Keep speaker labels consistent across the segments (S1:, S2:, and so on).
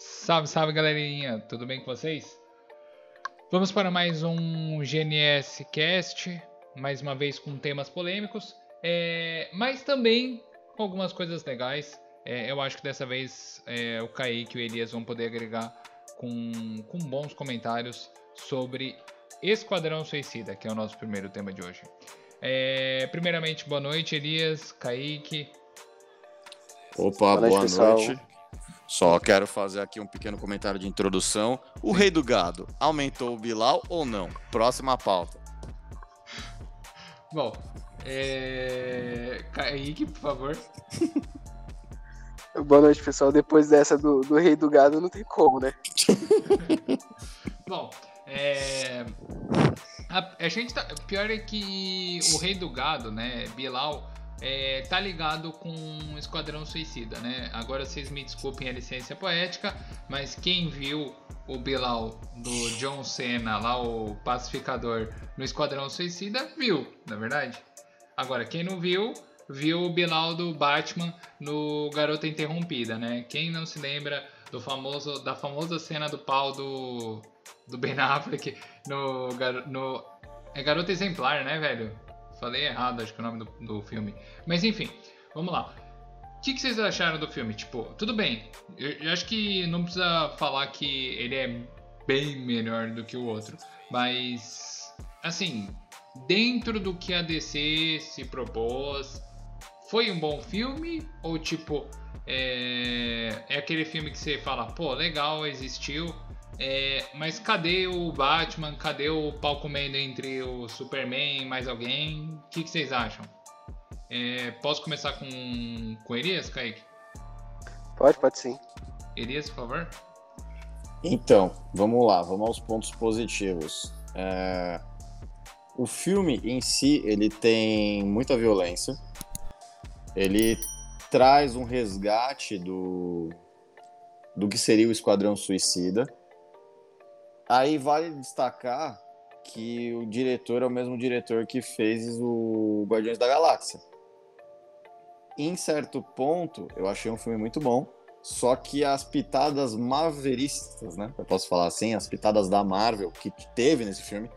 S1: Salve, salve galerinha, tudo bem com vocês? Vamos para mais um GNS Cast, mais uma vez com temas polêmicos, é, mas também com algumas coisas legais. É, eu acho que dessa vez é, o Kaique e o Elias vão poder agregar com, com bons comentários sobre Esquadrão Suicida, que é o nosso primeiro tema de hoje. É, primeiramente, boa noite, Elias, Kaique.
S2: Opa, boa noite. Boa noite. Só quero fazer aqui um pequeno comentário de introdução. O Rei do Gado aumentou o Bilal ou não? Próxima pauta.
S1: Bom, é... Kaique, por favor.
S3: Boa noite, pessoal. Depois dessa do, do Rei do Gado, não tem como, né?
S1: Bom, é... A, a, gente tá. Pior é que o Rei do Gado, né, Bilal, é, tá ligado com o Esquadrão Suicida, né? Agora vocês me desculpem a licença poética, mas quem viu o Bilal do John Cena, lá o pacificador, no Esquadrão Suicida, viu, na é verdade? Agora, quem não viu, viu o Bilal do Batman no Garota Interrompida, né? Quem não se lembra do famoso, da famosa cena do pau do, do Ben Affleck no, no... É Garota Exemplar, né, velho? Falei errado, acho que é o nome do, do filme. Mas enfim, vamos lá. O que, que, vocês acharam do filme? Tipo, tudo bem. Eu, eu, acho que não precisa falar que ele é bem melhor do que o outro. Mas, assim, dentro do que a DC se propôs, foi um bom filme? Ou tipo, é, é aquele filme que você fala, pô, legal, existiu, é, mas cadê o Batman? Cadê o pau comendo entre o Superman e mais alguém? O que, que vocês acham? É, posso começar com, com Elias, Kaique?
S3: Pode, pode sim.
S1: Elias, por favor.
S2: Então, vamos lá, vamos aos pontos positivos. É, o filme em si, ele tem muita violência, ele traz um resgate do, do que seria o Esquadrão Suicida. Aí vale destacar que o diretor é o mesmo diretor que fez o Guardiões da Galáxia. Em certo ponto, eu achei um filme muito bom, só que as pitadas maveristas, né? Eu posso falar assim, as pitadas da Marvel que teve nesse filme,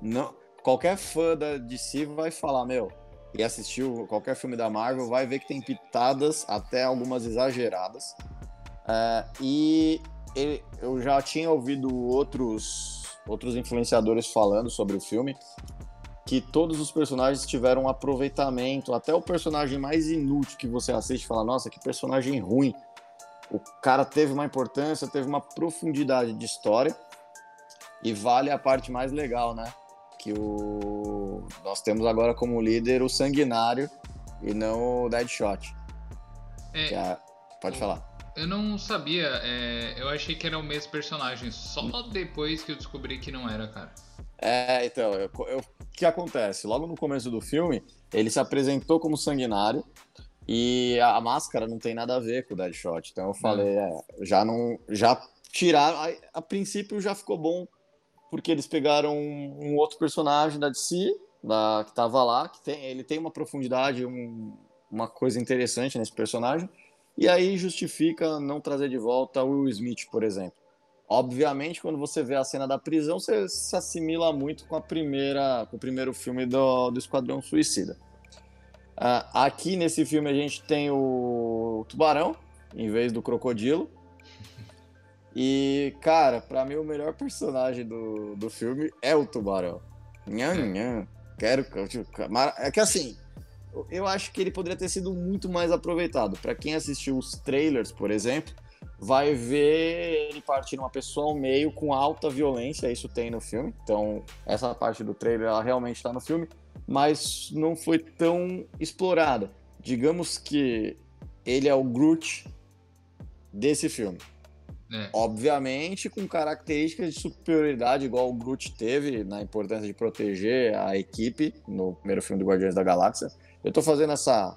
S2: não, qualquer fã da DC vai falar, meu, e assistiu qualquer filme da Marvel, vai ver que tem pitadas, até algumas exageradas. É, e ele, eu já tinha ouvido outros, outros influenciadores falando sobre o filme que todos os personagens tiveram um aproveitamento, até o personagem mais inútil que você assiste fala, nossa, que personagem ruim. O cara teve uma importância, teve uma profundidade de história e vale a parte mais legal, né? Que o nós temos agora como líder o Sanguinário e não o Deadshot. É, é, pode falar.
S1: Eu não sabia, é, eu achei que era o mesmo personagem, só depois que eu descobri que não era, cara.
S2: É, então, o que acontece? Logo no começo do filme, ele se apresentou como sanguinário e a, a máscara não tem nada a ver com o Deadshot. Então eu falei, é, já não. Já tiraram. A, a, princípio já ficou bom, porque eles pegaram um, um outro personagem da DC da, que estava lá, que tem, ele tem uma profundidade, um, uma coisa interessante nesse personagem, e aí justifica não trazer de volta o Will Smith, por exemplo. Obviamente, quando você vê a cena da prisão, você se assimila muito com a primeira, com o primeiro filme do, do Esquadrão Suicida. Uh, aqui nesse filme a gente tem o tubarão em vez do crocodilo. E, cara, para mim o melhor personagem do, do filme é o tubarão. Nham, nham. Quero. É que assim, eu acho que ele poderia ter sido muito mais aproveitado. Para quem assistiu os trailers, por exemplo, vai ver ele partir uma pessoa ao meio com alta violência, isso tem no filme. Então, essa parte do trailer ela realmente está no filme, mas não foi tão explorada. Digamos que ele é o Groot desse filme. É. Obviamente com características de superioridade, igual o Groot teve na importância de proteger a equipe no primeiro filme do Guardiões da Galáxia. Eu estou fazendo essa,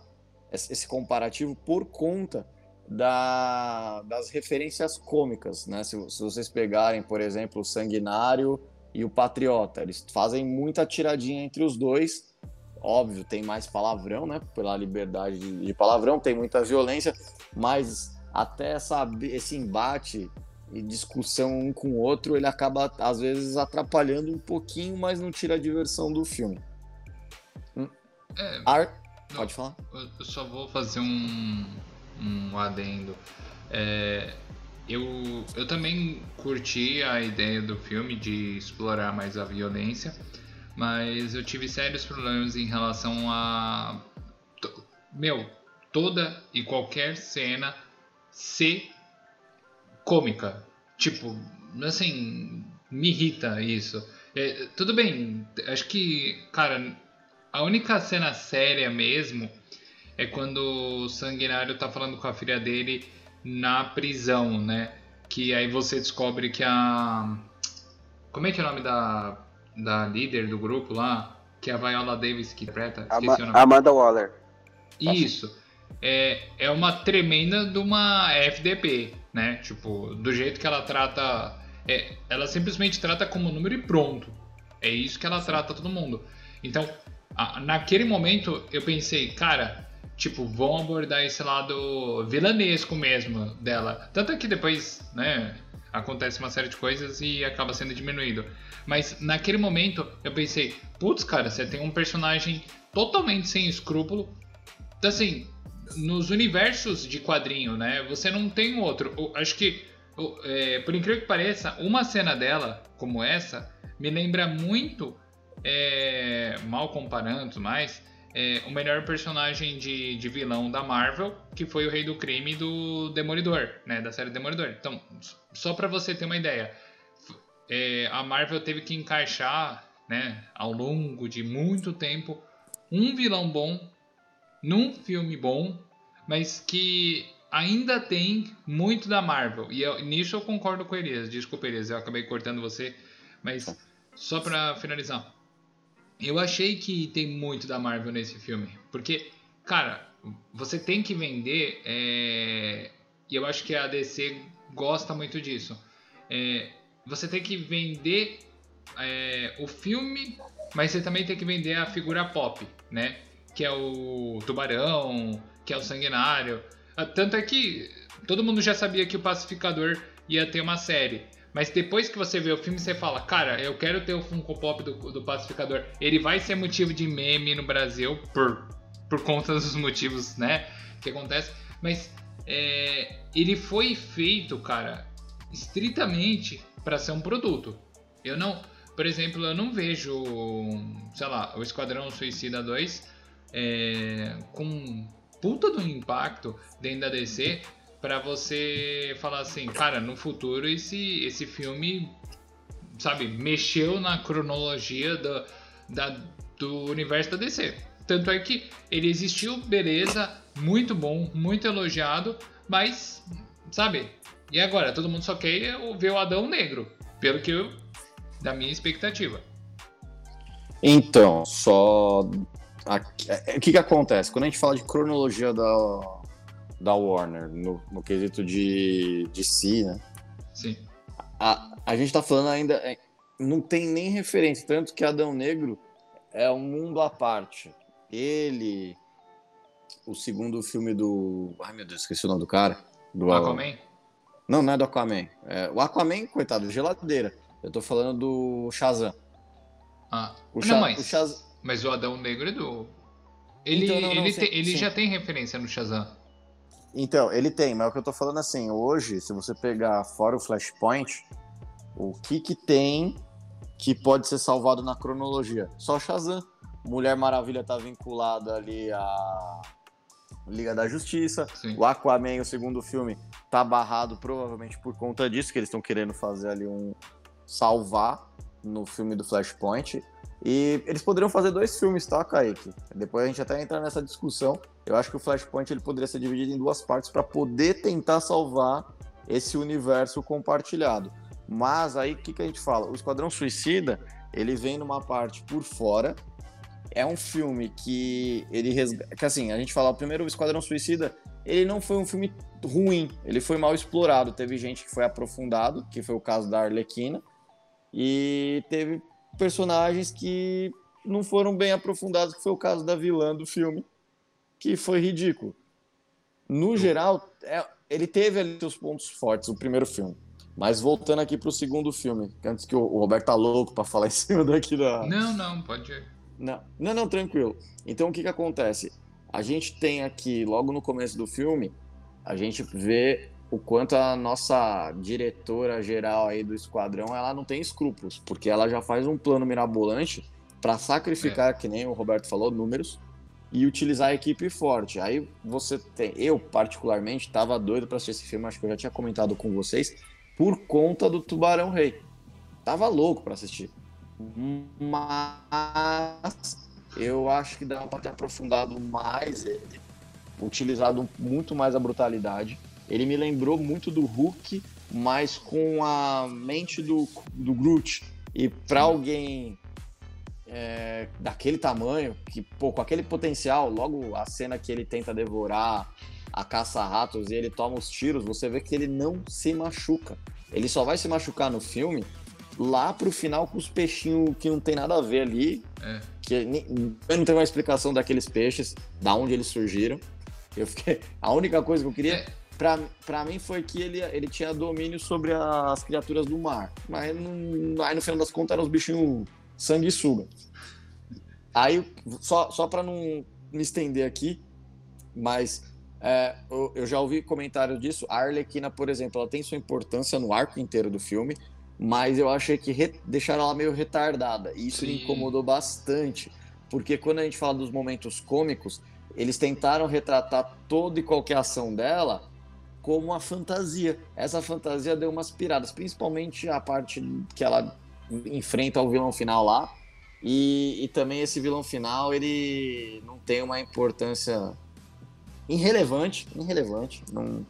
S2: esse comparativo por conta da, das referências cômicas, né? Se, se, vocês pegarem, por exemplo, o Sanguinário e o Patriota, eles fazem muita tiradinha entre os dois. Óbvio, tem mais palavrão, né? Pela liberdade de, de palavrão, tem muita violência, mas até essa, esse embate e discussão um com o outro, ele acaba, às vezes, atrapalhando um pouquinho, mas não tira a diversão do filme.
S1: É,
S2: Ar... Pode falar?
S1: Eu só vou fazer um, um adendo. É, eu, eu também curti a ideia do filme de explorar mais a violência, mas eu tive sérios problemas em relação a. Meu, toda e qualquer cena ser cômica. Tipo, assim, me irrita isso. É, tudo bem, acho que, cara, a única cena séria mesmo é quando o Sanguinário tá falando com a filha dele na prisão, né? Que aí você descobre que a. Como é que é o nome da, da líder do grupo lá? Que é a Viola Davis que interpreta?
S3: Ama Amanda Waller.
S1: Isso. É, é uma tremenda de uma FDP, né? Tipo, do jeito que ela trata. É, ela simplesmente trata como número e pronto. É isso que ela trata todo mundo. Então, naquele momento eu pensei, cara, tipo, vão abordar esse lado vilanesco mesmo dela. Tanto é que depois, né, acontece uma série de coisas e acaba sendo diminuído. Mas naquele momento eu pensei, putz, cara, você tem um personagem totalmente sem escrúpulo. Então, assim, nos universos de quadrinho, né, você não tem outro. Eu acho que, é, por incrível que pareça, uma cena dela, como essa, me lembra muito, é, mal comparando mais, é, o melhor personagem de, de, vilão da Marvel, que foi o Rei do Crime do Demolidor, né? Da série Demolidor. Então, só para você ter uma ideia, é, a Marvel teve que encaixar, né, ao longo de muito tempo, um vilão bom num filme bom, mas que ainda tem muito da Marvel. E eu, nisso eu concordo com Elias. Desculpa, Elias, eu acabei cortando você, mas só para finalizar. Eu achei que tem muito da Marvel nesse filme. Porque, cara, você tem que vender. É... E eu acho que a DC gosta muito disso. É... Você tem que vender é... o filme, mas você também tem que vender a figura pop, né? Que é o Tubarão, que é o Sanguinário. Ah, tanto é que todo mundo já sabia que o Pacificador ia ter uma série. Mas depois que você vê o filme, você fala, cara, eu quero ter o Funko Pop do, do Pacificador. Ele vai ser motivo de meme no Brasil por, por conta dos motivos, né? Que acontece. Mas é, ele foi feito, cara, estritamente para ser um produto. Eu não, por exemplo, eu não vejo, sei lá, o Esquadrão Suicida 2 é, com puta do impacto dentro da DC para você falar assim, cara, no futuro esse, esse filme, sabe, mexeu na cronologia do, da, do universo da DC. Tanto é que ele existiu, beleza, muito bom, muito elogiado, mas, sabe, e agora? Todo mundo só quer ver o Adão Negro, pelo que eu, da minha expectativa.
S2: Então, só. É, o que, que acontece? Quando a gente fala de cronologia da, da Warner no, no quesito de, de si, né?
S1: Sim.
S2: A, a gente tá falando ainda. É, não tem nem referência, tanto que Adão Negro é um mundo à parte. Ele. O segundo filme do. Ai meu Deus, esqueci o nome do cara. Do
S1: Aquaman?
S2: Não, não é do Aquaman. É, o Aquaman, coitado, geladeira. Eu tô falando do Shazam.
S1: Ah, o não, mas, o Shaz... mas o Adão Negro é do. Ele, então, não, não, ele, sim, te, ele sim. já tem referência no Shazam.
S2: Então, ele tem, mas é o que eu tô falando assim, hoje, se você pegar fora o Flashpoint, o que que tem que pode ser salvado na cronologia? Só Shazam. Mulher Maravilha tá vinculada ali à Liga da Justiça. Sim. O Aquaman, o segundo filme, tá barrado provavelmente por conta disso, que eles estão querendo fazer ali um salvar no filme do Flashpoint. E eles poderiam fazer dois filmes, tá, Kaique? Depois a gente até entra nessa discussão. Eu acho que o Flashpoint ele poderia ser dividido em duas partes para poder tentar salvar esse universo compartilhado. Mas aí o que, que a gente fala? O Esquadrão Suicida ele vem numa parte por fora. É um filme que ele. Que assim, a gente fala, o primeiro Esquadrão Suicida, ele não foi um filme ruim, ele foi mal explorado. Teve gente que foi aprofundado, que foi o caso da Arlequina, e teve personagens que não foram bem aprofundados, que foi o caso da vilã do filme, que foi ridículo. No geral, é, ele teve ali seus pontos fortes, o primeiro filme. Mas voltando aqui pro segundo filme, antes que o, o Roberto tá louco para falar em cima daqui da.
S1: Não, não, pode.
S2: Não, não, não, tranquilo. Então o que que acontece? A gente tem aqui, logo no começo do filme, a gente vê o quanto a nossa diretora geral aí do esquadrão, ela não tem escrúpulos, porque ela já faz um plano mirabolante para sacrificar, é. que nem o Roberto falou, números e utilizar a equipe forte. Aí você tem, eu particularmente estava doido para assistir esse filme, acho que eu já tinha comentado com vocês, por conta do Tubarão Rei. Tava louco para assistir. Mas eu acho que dá para ter aprofundado mais ele, utilizado muito mais a brutalidade. Ele me lembrou muito do Hulk, mas com a mente do, do Groot. E para alguém é, daquele tamanho, que pô, com aquele potencial, logo a cena que ele tenta devorar a caça-ratos e ele toma os tiros, você vê que ele não se machuca. Ele só vai se machucar no filme lá pro final com os peixinhos que não tem nada a ver ali. É. Que eu não tenho uma explicação daqueles peixes, da onde eles surgiram. Eu fiquei. A única coisa que eu queria. É. Pra, pra mim foi que ele, ele tinha domínio sobre as criaturas do mar. Mas não, aí no final das contas eram os bichinhos sanguessuga. Aí, só, só para não me estender aqui, mas é, eu, eu, já ouvi comentário disso. A Arlequina, por exemplo, ela tem sua importância no arco inteiro do filme, mas eu achei que re, deixaram ela meio retardada. E isso Sim. me incomodou bastante, porque quando a gente fala dos momentos cômicos, eles tentaram retratar toda e qualquer ação dela como uma fantasia. Essa fantasia deu umas piradas, principalmente a parte que ela enfrenta o vilão final lá. E, e também esse vilão final, ele não tem uma importância irrelevante, irrelevante. Não,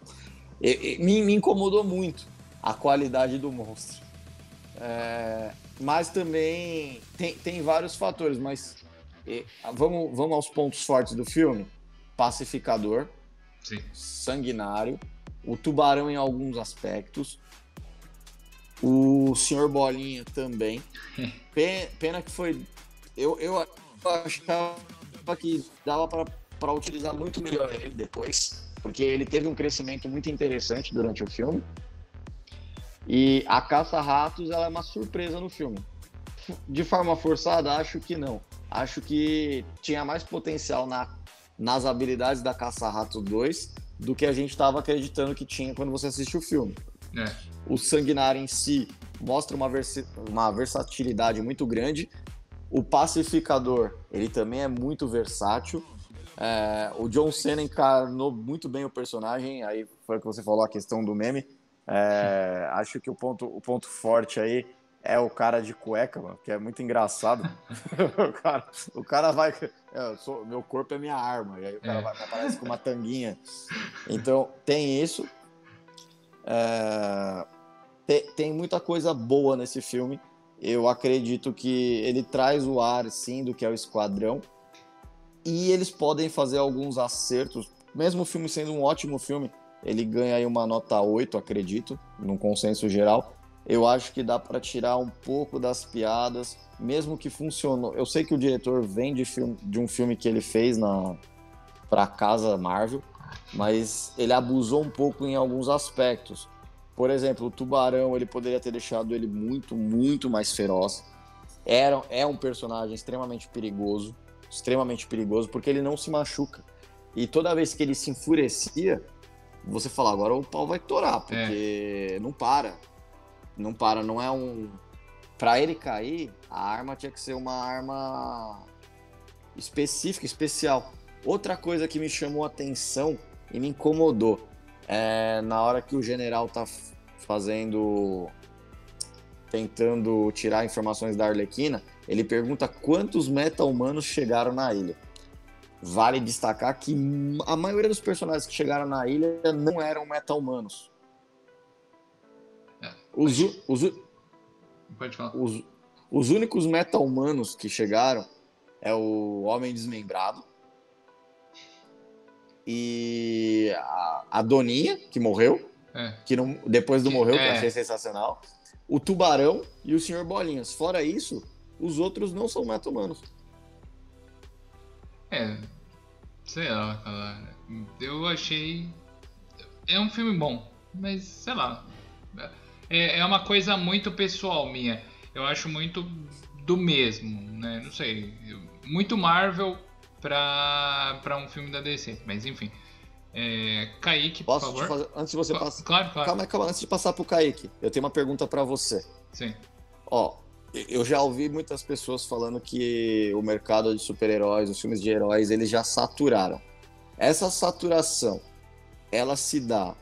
S2: me, me incomodou muito a qualidade do monstro. É, mas também tem, tem vários fatores, mas e, vamos, vamos aos pontos fortes do filme. Pacificador,
S1: Sim.
S2: sanguinário, o tubarão em alguns aspectos, o senhor Bolinha também. Pena que foi. Eu, eu achava que dava para utilizar muito melhor ele depois, porque ele teve um crescimento muito interessante durante o filme. E a caça-ratos ela é uma surpresa no filme. De forma forçada, acho que não. Acho que tinha mais potencial na, nas habilidades da Caça-Ratos 2 do que a gente estava acreditando que tinha quando você assistiu o filme.
S1: É.
S2: O Sanguinário em si mostra uma, versi uma versatilidade muito grande. O Pacificador, ele também é muito versátil. É, o John Cena encarnou muito bem o personagem, aí foi o que você falou, a questão do meme. É, acho que o ponto, o ponto forte aí é o cara de cueca, mano, que é muito engraçado. o, cara, o cara vai. É, sou, meu corpo é minha arma, e aí o cara é. vai, aparece com uma tanguinha. Então, tem isso. É, tem, tem muita coisa boa nesse filme. Eu acredito que ele traz o ar, sim, do que é o Esquadrão. E eles podem fazer alguns acertos. Mesmo o filme sendo um ótimo filme, ele ganha aí uma nota 8, acredito, num consenso geral. Eu acho que dá para tirar um pouco das piadas, mesmo que funcionou. Eu sei que o diretor vem de, filme, de um filme que ele fez na para casa Marvel, mas ele abusou um pouco em alguns aspectos. Por exemplo, o Tubarão, ele poderia ter deixado ele muito, muito mais feroz. Era, é um personagem extremamente perigoso, extremamente perigoso, porque ele não se machuca. E toda vez que ele se enfurecia, você fala, agora o pau vai torar, porque é. não para. Não para, não é um. Pra ele cair, a arma tinha que ser uma arma específica, especial. Outra coisa que me chamou atenção e me incomodou é na hora que o general tá fazendo. tentando tirar informações da Arlequina, ele pergunta quantos meta-humanos chegaram na ilha. Vale destacar que a maioria dos personagens que chegaram na ilha não eram meta-humanos. Os, os,
S1: pode falar.
S2: Os, os únicos meta-humanos que chegaram é o Homem Desmembrado, e a, a Doninha, que morreu, é. que não, depois do que, morreu, é. que eu achei sensacional, o Tubarão e o Senhor Bolinhas. Fora isso, os outros não são meta-humanos.
S1: É, sei lá, cara. Eu achei. é um filme bom, mas sei lá. É, é uma coisa muito pessoal minha. Eu acho muito do mesmo, né? Não sei. Muito Marvel pra, pra um filme da DC, mas enfim. É, Kaique, por
S2: Posso
S1: favor.
S2: te fazer, antes de você passar.
S1: Claro, claro.
S2: Calma, calma, antes de passar pro Kaique, eu tenho uma pergunta pra você.
S1: Sim.
S2: Ó, eu já ouvi muitas pessoas falando que o mercado de super-heróis, os filmes de heróis, eles já saturaram. Essa saturação, ela se dá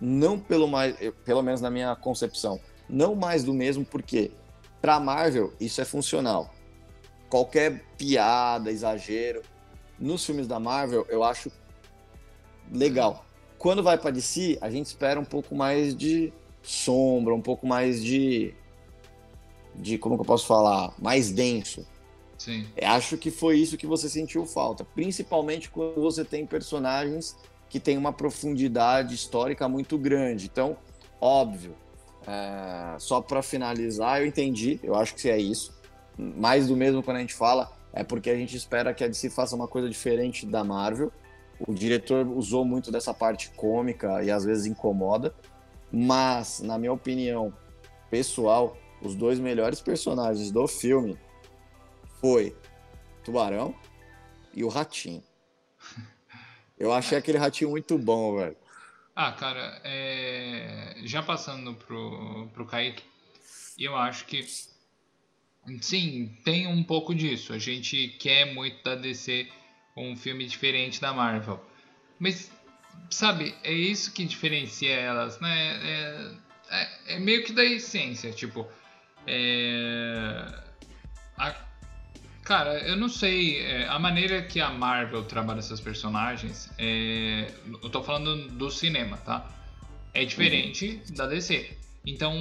S2: não pelo mais, eu- pelo menos na minha concepção, não mais do mesmo, porque pra Marvel isso é funcional. Qualquer piada, exagero, nos filmes da Marvel eu acho legal. Quando vai pra DC, a gente espera um pouco mais de sombra, um pouco mais de de como que eu posso falar, mais denso.
S1: Sim.
S2: Eu Acho que foi isso que você sentiu falta, principalmente quando você tem personagens que têm uma profundidade histórica muito grande. Então, óbvio, é, só para finalizar, eu entendi, eu acho que é isso. Mais do mesmo quando a gente fala, é porque a gente espera que a DC faça uma coisa diferente da Marvel. O diretor usou muito dessa parte cômica e às vezes incomoda, mas, na minha opinião pessoal, os dois melhores personagens do filme foi Tubarão e o Ratinho. Eu achei aquele ratinho muito bom, velho.
S1: Ah, cara, é, já passando pro, pro Kaique, eu acho que sim, tem um pouco disso. A gente quer muito da DC um filme diferente da Marvel. Mas, sabe, é isso que diferencia elas, né? É, é- é meio que da essência, tipo. É, a- Cara, eu não sei. é, a maneira que a Marvel trabalha seus personagens. é, eu tô falando do cinema, tá? É diferente da DC. Então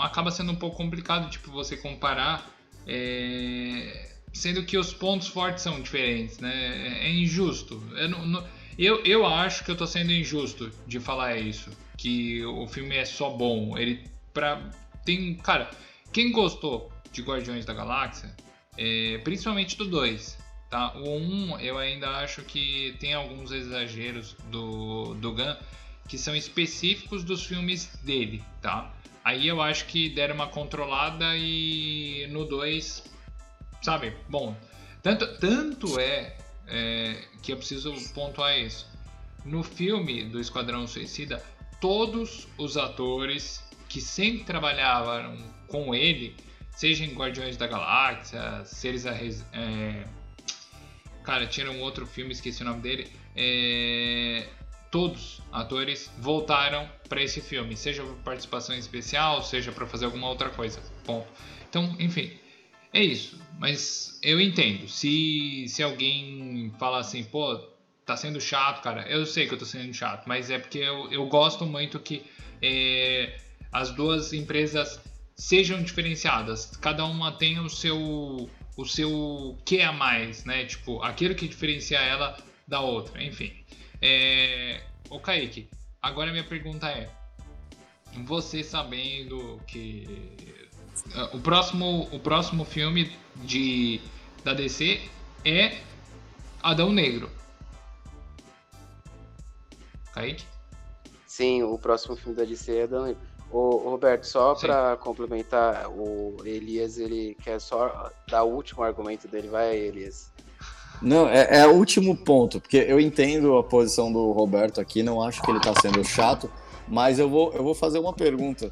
S1: acaba sendo um pouco complicado, tipo, você comparar. é, sendo que os pontos fortes são diferentes, né? É injusto. Eu, não- não- eu, eu acho que eu tô sendo injusto de falar isso. Que o filme é só bom. Ele. Pra, tem. Cara, quem gostou de Guardiões da Galáxia é, principalmente do 2. Tá? O 1 um, eu ainda acho que tem alguns exageros do, do Gun que são específicos dos filmes dele. Tá? Aí eu acho que deram uma controlada e no 2, sabe? Bom, tanto, tanto é, é que eu preciso pontuar isso. No filme do Esquadrão Suicida, todos os atores que sempre trabalhavam com ele seja em Guardiões da Galáxia, Seres a Res... é... Cara, tinha um outro filme, esqueci o nome dele. É... Todos atores voltaram para esse filme, seja por participação especial, seja para fazer alguma outra coisa. Ponto. Então, enfim, é isso. Mas eu entendo. Se, se alguém fala assim, pô, tá sendo chato, cara, eu sei que eu tô sendo chato, mas é porque eu, eu gosto muito que é, as duas empresas sejam diferenciadas. Cada uma tem o seu o seu que a mais, né? Tipo, aquilo que diferencia ela da outra. Enfim. É... Ô Kaique, agora minha pergunta é: você sabendo que ah, o próximo o próximo filme de da DC é Adão Negro. Kaique?
S3: Sim, o próximo filme da DC é da Ô, Roberto, só pra complementar, o Elias, ele quer só dar o último argumento dele. Vai, Elias.
S2: Não, é, é o último ponto, porque eu entendo a posição do Roberto aqui, não acho que ele tá sendo chato, mas eu vou, eu vou fazer uma pergunta.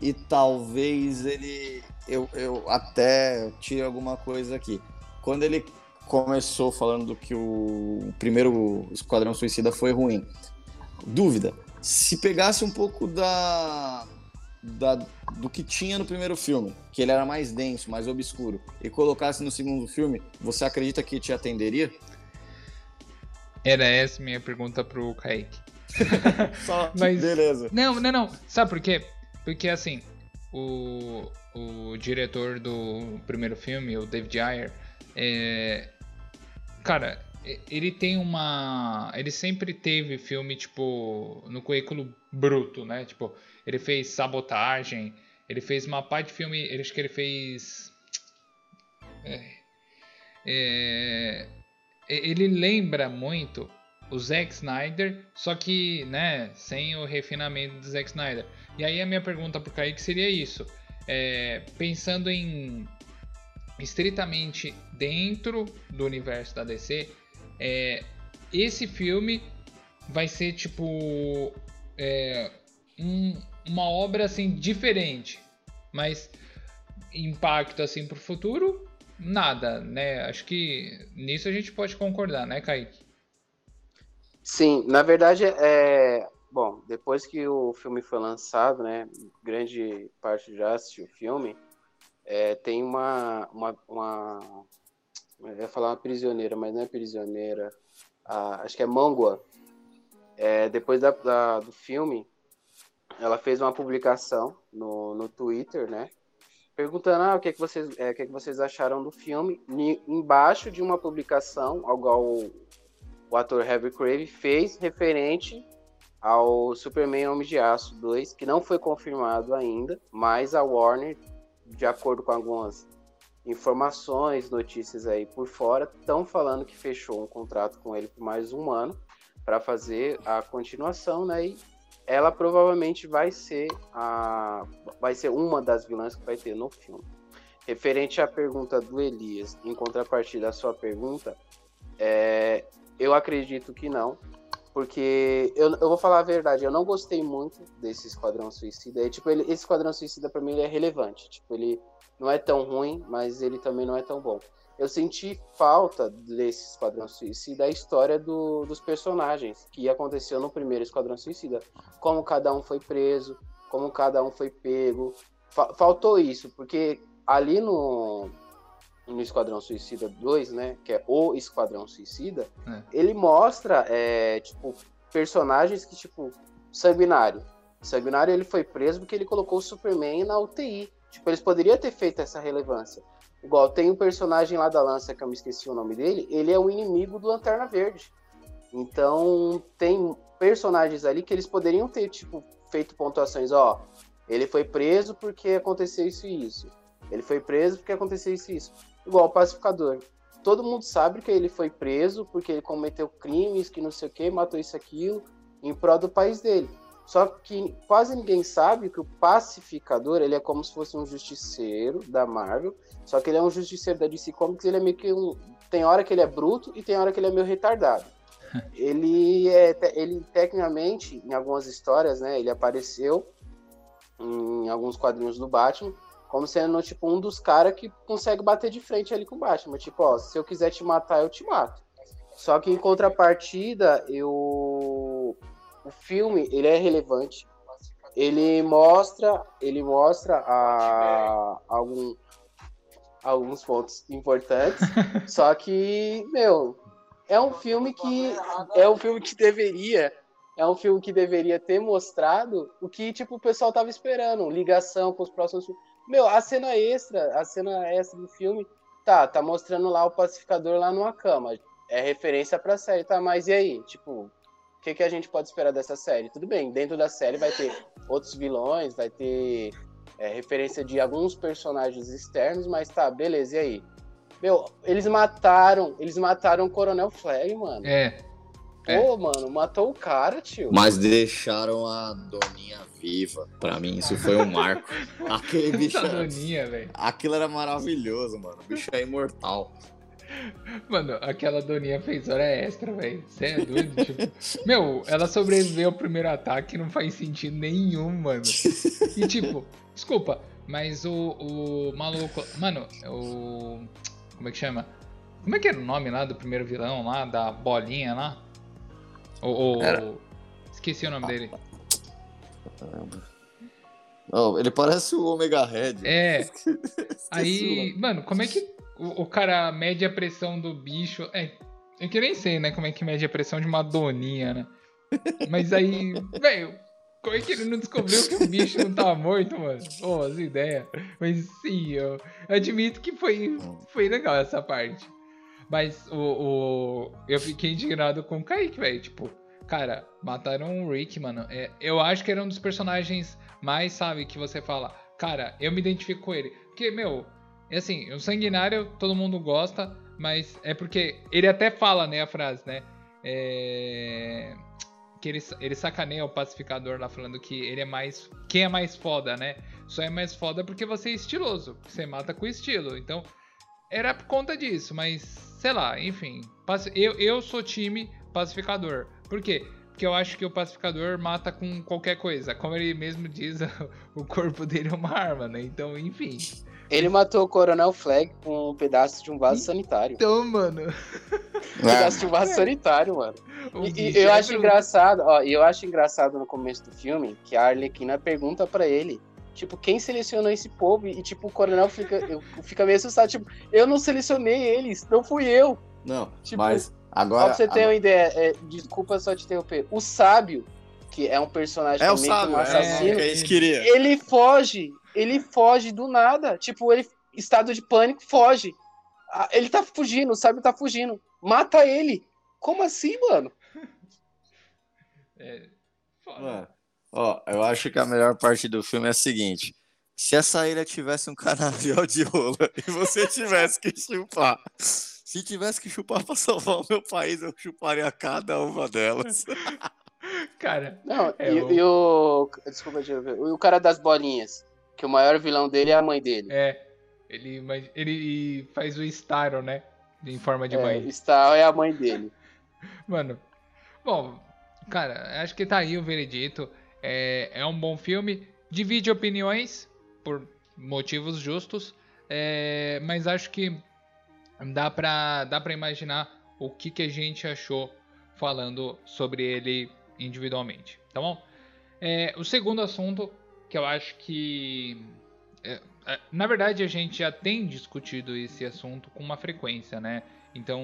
S2: E talvez ele. Eu, eu até tire alguma coisa aqui. Quando ele começou falando do que o primeiro Esquadrão Suicida foi ruim. Dúvida. Se pegasse um pouco da, da, do que tinha no primeiro filme, que ele era mais denso, mais obscuro, e colocasse no segundo filme, você acredita que te atenderia?
S1: Era essa minha pergunta pro Kaique.
S2: Só,
S1: Mas-
S2: beleza.
S1: Não, não, não. Sabe por quê? Porque assim, o, o diretor do primeiro filme, o David Ayer, é, cara, ele tem uma. Ele sempre teve filme, tipo, no currículo bruto, né? Tipo, ele fez sabotagem, ele fez uma parte de filme. Ele, acho que ele fez. É, é, ele lembra muito o Zack Snyder, só que, né, sem o refinamento do Zack Snyder. E aí a minha pergunta pro Kaique seria isso. É, pensando em estritamente dentro do universo da DC, é, esse filme vai ser tipo é, um, uma obra assim diferente, mas impacto assim pro futuro nada, né? Acho que nisso a gente pode concordar, né, Kaique?
S3: Sim, na verdade é bom. Depois que o filme foi lançado, né, grande parte já assistiu o filme. É, tem uma, uma, uma eu ia falar uma prisioneira, mas não é prisioneira. Ah, acho que é Mangua. É, depois da, da, do filme, ela fez uma publicação no, no Twitter, né? Perguntando ah, o, que, é que, vocês, é, o que, é que vocês acharam do filme. E, embaixo de uma publicação, igual o, o ator Harvey Crave fez referente ao Superman Homem de Aço 2, que não foi confirmado ainda, mas a Warner, de acordo com algumas informações, notícias aí por fora, estão falando que fechou um contrato com ele por mais um ano para fazer a continuação, né? E ela provavelmente vai ser a vai ser uma das vilãs que vai ter no filme. Referente à pergunta do Elias, em contrapartida à sua pergunta, é, eu acredito que não, porque eu, eu vou falar a verdade, eu não gostei muito desse Esquadrão Suicida. E, tipo, ele, esse Esquadrão Suicida para mim ele é relevante. Tipo, ele não é tão ruim, mas ele também não é tão bom. Eu senti falta desse Esquadrão Suicida a história do, dos personagens que aconteceu no primeiro Esquadrão Suicida. Como cada um foi preso, como cada um foi pego. Fa faltou isso, porque ali no, no Esquadrão Suicida 2, né? Que é o Esquadrão Suicida, é. ele mostra, é, tipo, personagens que, tipo, Sanguinário. Sanguinário ele foi preso porque ele colocou o Superman na UTI. Tipo, eles poderiam ter feito essa relevância. Igual, tem um personagem lá da Lança, que eu me esqueci o nome dele, ele é o inimigo do Lanterna Verde. Então, tem personagens ali que eles poderiam ter, tipo, feito pontuações, ó, ele foi preso porque aconteceu isso e isso. Ele foi preso porque aconteceu isso e isso igual o pacificador. Todo mundo sabe que ele foi preso porque ele cometeu crimes, que não sei o que, matou isso aquilo, em prol do país dele. Só que quase ninguém sabe que o pacificador ele é como se fosse um justiceiro da Marvel, só que ele é um justiceiro da DC Comics, ele é meio que um. Tem hora que ele é bruto e tem hora que ele é meio retardado. ele é. Ele tecnicamente, em algumas histórias, né? Ele apareceu em alguns quadrinhos do Batman, como sendo, tipo, um dos caras que consegue bater de frente ali com o Batman. Tipo, ó, se eu quiser te matar, eu te mato. Só que em contrapartida, eu... o filme, ele é relevante. Ele mostra, ele mostra a, algum, alguns pontos importantes. só que, meu, é um filme que é um filme que deveria é um filme que deveria ter mostrado o que tipo o pessoal tava esperando, ligação com os próximos filmes. Meu, a cena extra, a cena extra do filme, tá, tá mostrando lá o pacificador lá numa cama. É referência pra série, tá? Mas e aí? Tipo, que, que a gente pode esperar dessa série? Tudo bem, dentro da série vai ter outros vilões, vai ter é, referência de alguns personagens externos, mas tá, beleza, e aí? Meu, eles mataram, eles mataram o Coronel Flag, mano.
S1: É.
S3: Pô, é. mano, matou o cara, tio.
S2: Mas deixaram a Doninha viva. Pra mim, isso foi um marco. Aquele bicho.
S1: Doninha, velho.
S2: Aquilo era maravilhoso, mano. O bicho é imortal.
S1: Mano, aquela Doninha fez hora extra, velho. Você é doido? tipo... Meu, ela sobreviveu ao primeiro ataque não faz sentido nenhum, mano. E tipo, desculpa, mas o, o maluco. Mano, o. Como é que chama? Como é que era o nome lá do primeiro vilão lá, da bolinha lá? O. Esqueci o nome dele.
S2: Não, ele parece o Omega Red.
S1: É. Aí, mano, como é que o, o, cara mede a pressão do bicho? É, eu que nem sei, né, como é que mede a pressão de uma doninha, né? Mas aí, velho, como é que ele não descobriu que o bicho não tava morto, mano? Pô, as ideias. Mas sim, eu admito que foi, foi legal essa parte. Mas o, o eu fiquei indignado com o Kaique, velho. Tipo, cara, mataram o Rick, mano. É, eu acho que era um dos personagens mais, sabe, que você fala, cara, eu me identifico com ele. Porque, meu, é assim, o Sanguinário todo mundo gosta, mas é porque ele até fala, né, a frase, né? É, que ele, ele sacaneia o pacificador lá falando que ele é mais. Quem é mais foda, né? Só é mais foda porque você é estiloso. Você mata com estilo. Então, era por conta disso, mas sei lá, enfim. Eu, eu sou time pacificador. Por quê? Porque eu acho que o pacificador mata com qualquer coisa. Como ele mesmo diz, o corpo dele é uma arma, né? Então, enfim.
S3: Ele matou o Coronel Flag com um pedaço de um vaso sanitário.
S1: Então, mano.
S3: Um pedaço de um vaso sanitário, mano. E, e eu acho engraçado, ó, eu acho engraçado no começo do filme que a Arlequina pergunta para ele, tipo, quem selecionou esse povo? E, tipo, o coronel fica, fica meio assustado, tipo, eu não selecionei eles, não fui eu.
S2: Não, tipo, mas agora...
S3: Pra você ter uma ideia, é, desculpa só te interromper, o sábio, que é um personagem
S2: é também sábio, um assassino, é, é
S3: ele foge, ele foge do nada, tipo, ele, estado de pânico, foge. Ah, ele tá fugindo, o sábio tá fugindo. Mata ele. Como assim, mano?
S2: É. Mano, ó, eu acho que a melhor parte do filme é a seguinte. Se essa ilha tivesse um canavial de rola e você tivesse que chupar, se tivesse que chupar pra salvar o meu país, eu chuparia cada uma delas.
S1: Cara,
S3: não, é e, o... e, o. Desculpa, o cara das bolinhas, que o maior vilão dele é a mãe dele.
S1: É, ele, ele faz o Starro, né? Em forma de
S3: é,
S1: mãe.
S3: Starro é a mãe dele.
S1: Mano, bom, Cara, acho que tá aí o veredito. É, é um bom filme. Divide opiniões por motivos justos. É, mas acho que dá pra, dá pra imaginar o que, que a gente achou falando sobre ele individualmente, tá bom? É, o segundo assunto que eu acho que. É, é, na verdade, a gente já tem discutido esse assunto com uma frequência, né? Então,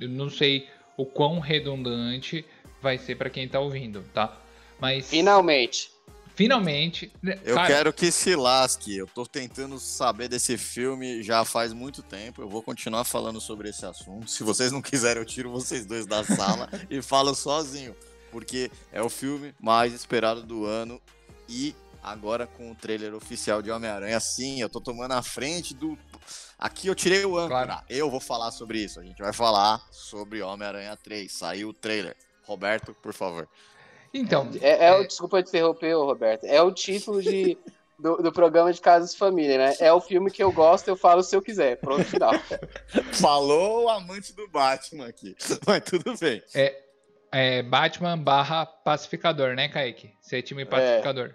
S1: eu não sei o quão redundante vai ser para quem tá ouvindo, tá? Mas
S3: finalmente,
S1: finalmente, né,
S2: eu cara... quero que se lasque. Eu tô tentando saber desse filme já faz muito tempo. Eu vou continuar falando sobre esse assunto. Se vocês não quiserem, eu tiro vocês dois da sala e falo sozinho, porque é o filme mais esperado do ano e agora com o trailer oficial de Homem-Aranha, sim, eu tô tomando a frente do Aqui eu tirei o âncora. Claro. Eu vou falar sobre isso. A gente vai falar sobre Homem-Aranha 3. Saiu o trailer. Roberto, por favor.
S1: Então.
S3: É, é, é... Desculpa te interromper, Roberto. É o título de, do, do programa de Casas Família, né? É o filme que eu gosto, eu falo se eu quiser. Pronto, final.
S2: Falou o amante do Batman aqui. Mas tudo bem.
S1: É, é Batman barra pacificador, né, Kaique? Você é time pacificador. É.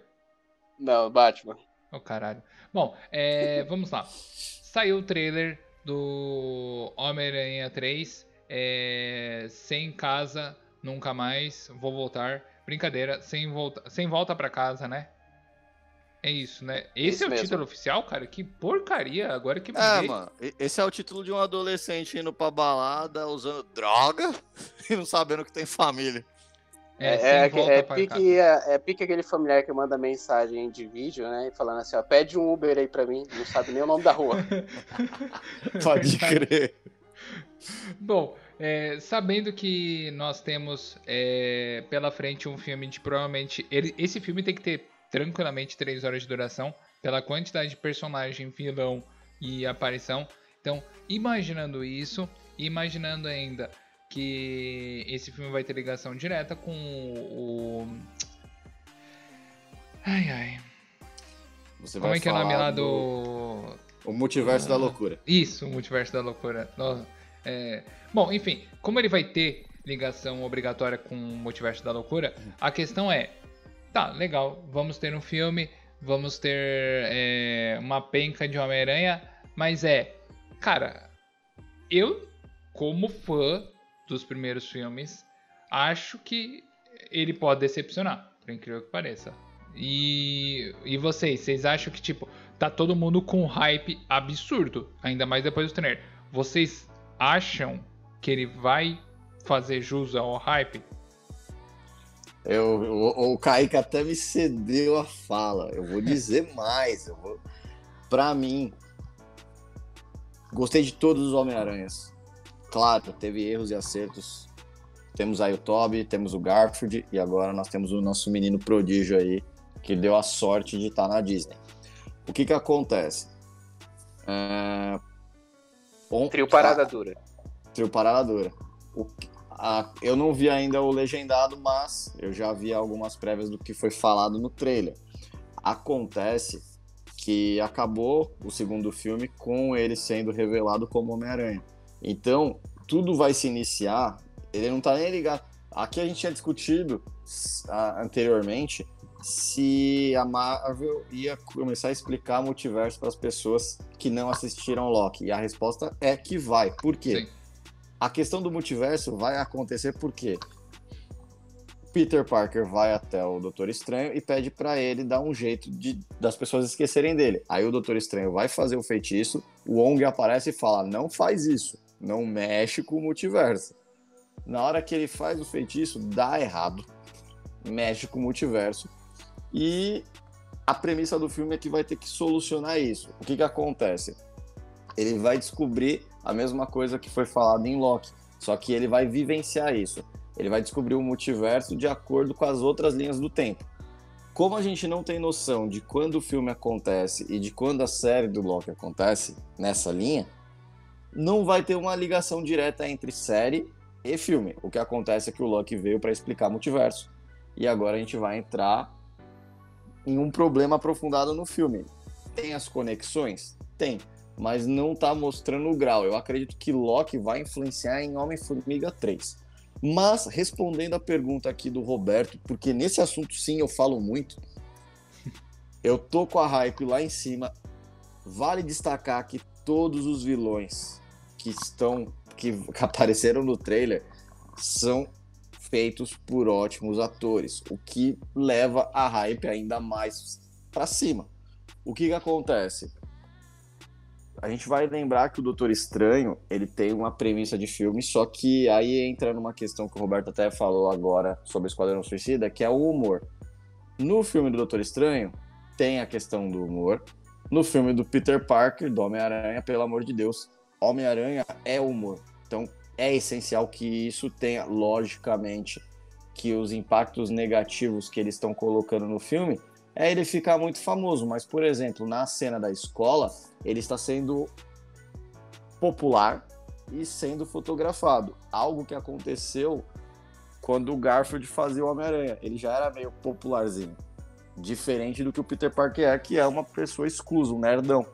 S3: Não, Batman.
S1: Ô, oh, caralho. Bom, é, vamos lá. Saiu o trailer do Homem-Aranha 3. É, sem casa nunca mais, vou voltar. Brincadeira, sem volta, sem volta para casa, né? É isso, né? Esse isso é o mesmo. título oficial, cara? Que porcaria, agora que
S2: É, mano, esse é o título de um adolescente indo pra balada, usando droga e não sabendo que tem família.
S3: É, é, é, é pique, é, é, pique aquele familiar que manda mensagem de vídeo, né? Falando assim, ó, pede um Uber aí pra mim, não sabe nem o nome da rua.
S2: Pode crer.
S1: Bom, é, sabendo que nós temos é, pela frente um filme de provavelmente. Ele, esse filme tem que ter tranquilamente 3 horas de duração, pela quantidade de personagem, vilão e aparição. Então, imaginando isso, imaginando ainda que esse filme vai ter ligação direta com o. Ai ai.
S2: Você Como é que é o nome lá do. O Multiverso ah, da Loucura.
S1: Isso, o Multiverso da Loucura. Nossa, é, Bom, enfim, como ele vai ter ligação obrigatória com o Multiverso da Loucura, a questão é: tá, legal, vamos ter um filme, vamos ter é, uma penca de Homem-Aranha, mas é, cara, eu, como fã dos primeiros filmes, acho que ele pode decepcionar, por incrível que pareça. E, e vocês, vocês acham que, tipo, tá todo mundo com hype absurdo, ainda mais depois do trailer. Vocês acham que ele vai fazer jus ao hype?
S2: Eu, o, o Kaique até me cedeu a fala. Eu vou dizer mais. Eu vou... Pra mim, gostei de todos os Homem-Aranhas. Claro, teve erros e acertos. Temos aí o Toby, temos o Garfield e agora nós temos o nosso menino prodígio aí, que deu a sorte de estar na Disney. O que que acontece? É...
S3: Trio Parada Dura
S2: trio Parada Dura. O, a, eu não vi ainda o legendado, mas eu já vi algumas prévias do que foi falado no trailer. Acontece que acabou o segundo filme com ele sendo revelado como Homem-Aranha. Então, tudo vai se iniciar. Ele não tá nem ligado. Aqui a gente tinha discutido anteriormente se a Marvel ia começar a explicar multiverso para as pessoas que não assistiram Loki. E a resposta é que vai. Por quê? Sim. A questão do multiverso vai acontecer porque Peter Parker vai até o Doutor Estranho e pede para ele dar um jeito de, das pessoas esquecerem dele. Aí o Doutor Estranho vai fazer o feitiço, o Wong aparece e fala: "Não faz isso, não mexe com o multiverso". Na hora que ele faz o feitiço, dá errado. Mexe com o multiverso e a premissa do filme é que vai ter que solucionar isso. O que, que acontece? Ele vai descobrir a mesma coisa que foi falado em Loki, só que ele vai vivenciar isso. Ele vai descobrir o multiverso de acordo com as outras linhas do tempo. Como a gente não tem noção de quando o filme acontece e de quando a série do Loki acontece nessa linha, não vai ter uma ligação direta entre série e filme. O que acontece é que o Loki veio para explicar multiverso e agora a gente vai entrar em um problema aprofundado no filme. Tem as conexões? Tem, mas não tá mostrando o grau. Eu acredito que Loki vai influenciar em Homem-Formiga 3. Mas, respondendo a pergunta aqui do Roberto, porque nesse assunto sim eu falo muito, eu tô com a hype lá em cima. Vale destacar que todos os vilões que estão que apareceram no trailer são feitos por ótimos atores, o que leva a hype ainda mais para cima. O que, que acontece? A gente vai lembrar que o Doutor Estranho ele tem uma premissa de filme, só que aí entra numa questão que o Roberto até falou agora sobre Esquadrão Suicida, que é o humor. No filme do Doutor Estranho tem a questão do humor. No filme do Peter Parker, do Homem-Aranha, pelo amor de Deus, Homem-Aranha é humor. Então é essencial que isso tenha, logicamente, que os impactos negativos que eles estão colocando no filme é ele ficar muito famoso. Mas, por exemplo, na cena da escola, ele está sendo popular e sendo fotografado. Algo que aconteceu quando o Garfield fazia o Homem-Aranha. Ele já era meio popularzinho. Diferente do que o Peter Parker é, que é uma pessoa exclusa, um nerdão.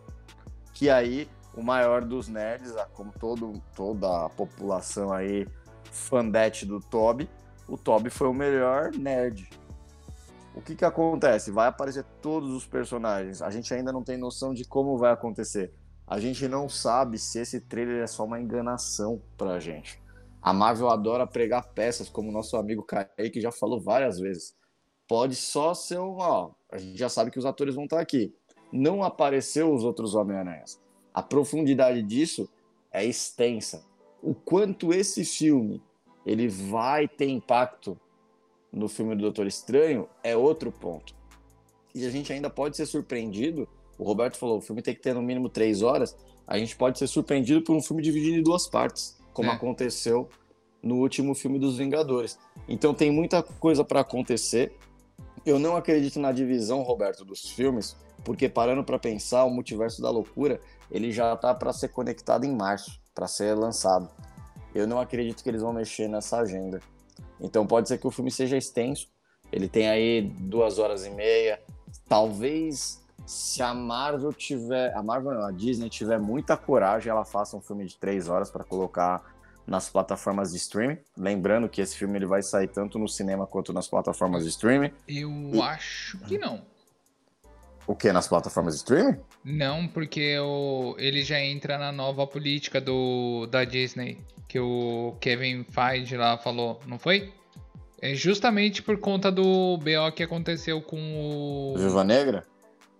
S2: Que aí o maior dos nerds, como todo, toda a população aí fandete do Toby, o Toby foi o melhor nerd. O que que acontece? Vai aparecer todos os personagens. A gente ainda não tem noção de como vai acontecer. A gente não sabe se esse trailer é só uma enganação pra gente. A Marvel adora pregar peças, como nosso amigo Kaique já falou várias vezes. Pode só ser um, ó, a gente já sabe que os atores vão estar aqui. Não apareceu os outros Homem-Aranhas a profundidade disso é extensa. O quanto esse filme ele vai ter impacto no filme do Doutor Estranho é outro ponto. E a gente ainda pode ser surpreendido. O Roberto falou, o filme tem que ter no mínimo três horas. A gente pode ser surpreendido por um filme dividido em duas partes, como é. aconteceu no último filme dos Vingadores. Então tem muita coisa para acontecer. Eu não acredito na divisão, Roberto, dos filmes, porque parando para pensar, o multiverso da loucura ele já tá para ser conectado em março, para ser lançado. Eu não acredito que eles vão mexer nessa agenda. Então pode ser que o filme seja extenso. Ele tem aí duas horas e meia. Talvez se a Marvel tiver, a Marvel não, a Disney tiver muita coragem, ela faça um filme de três horas para colocar nas plataformas de streaming. Lembrando que esse filme ele vai sair tanto no cinema quanto nas plataformas de streaming.
S1: Eu e... acho que não.
S2: O que? Nas plataformas de streaming?
S1: Não, porque o, ele já entra na nova política do, da Disney, que o Kevin Feige lá falou, não foi? É justamente por conta do BO que aconteceu com o.
S2: Viúva Negra?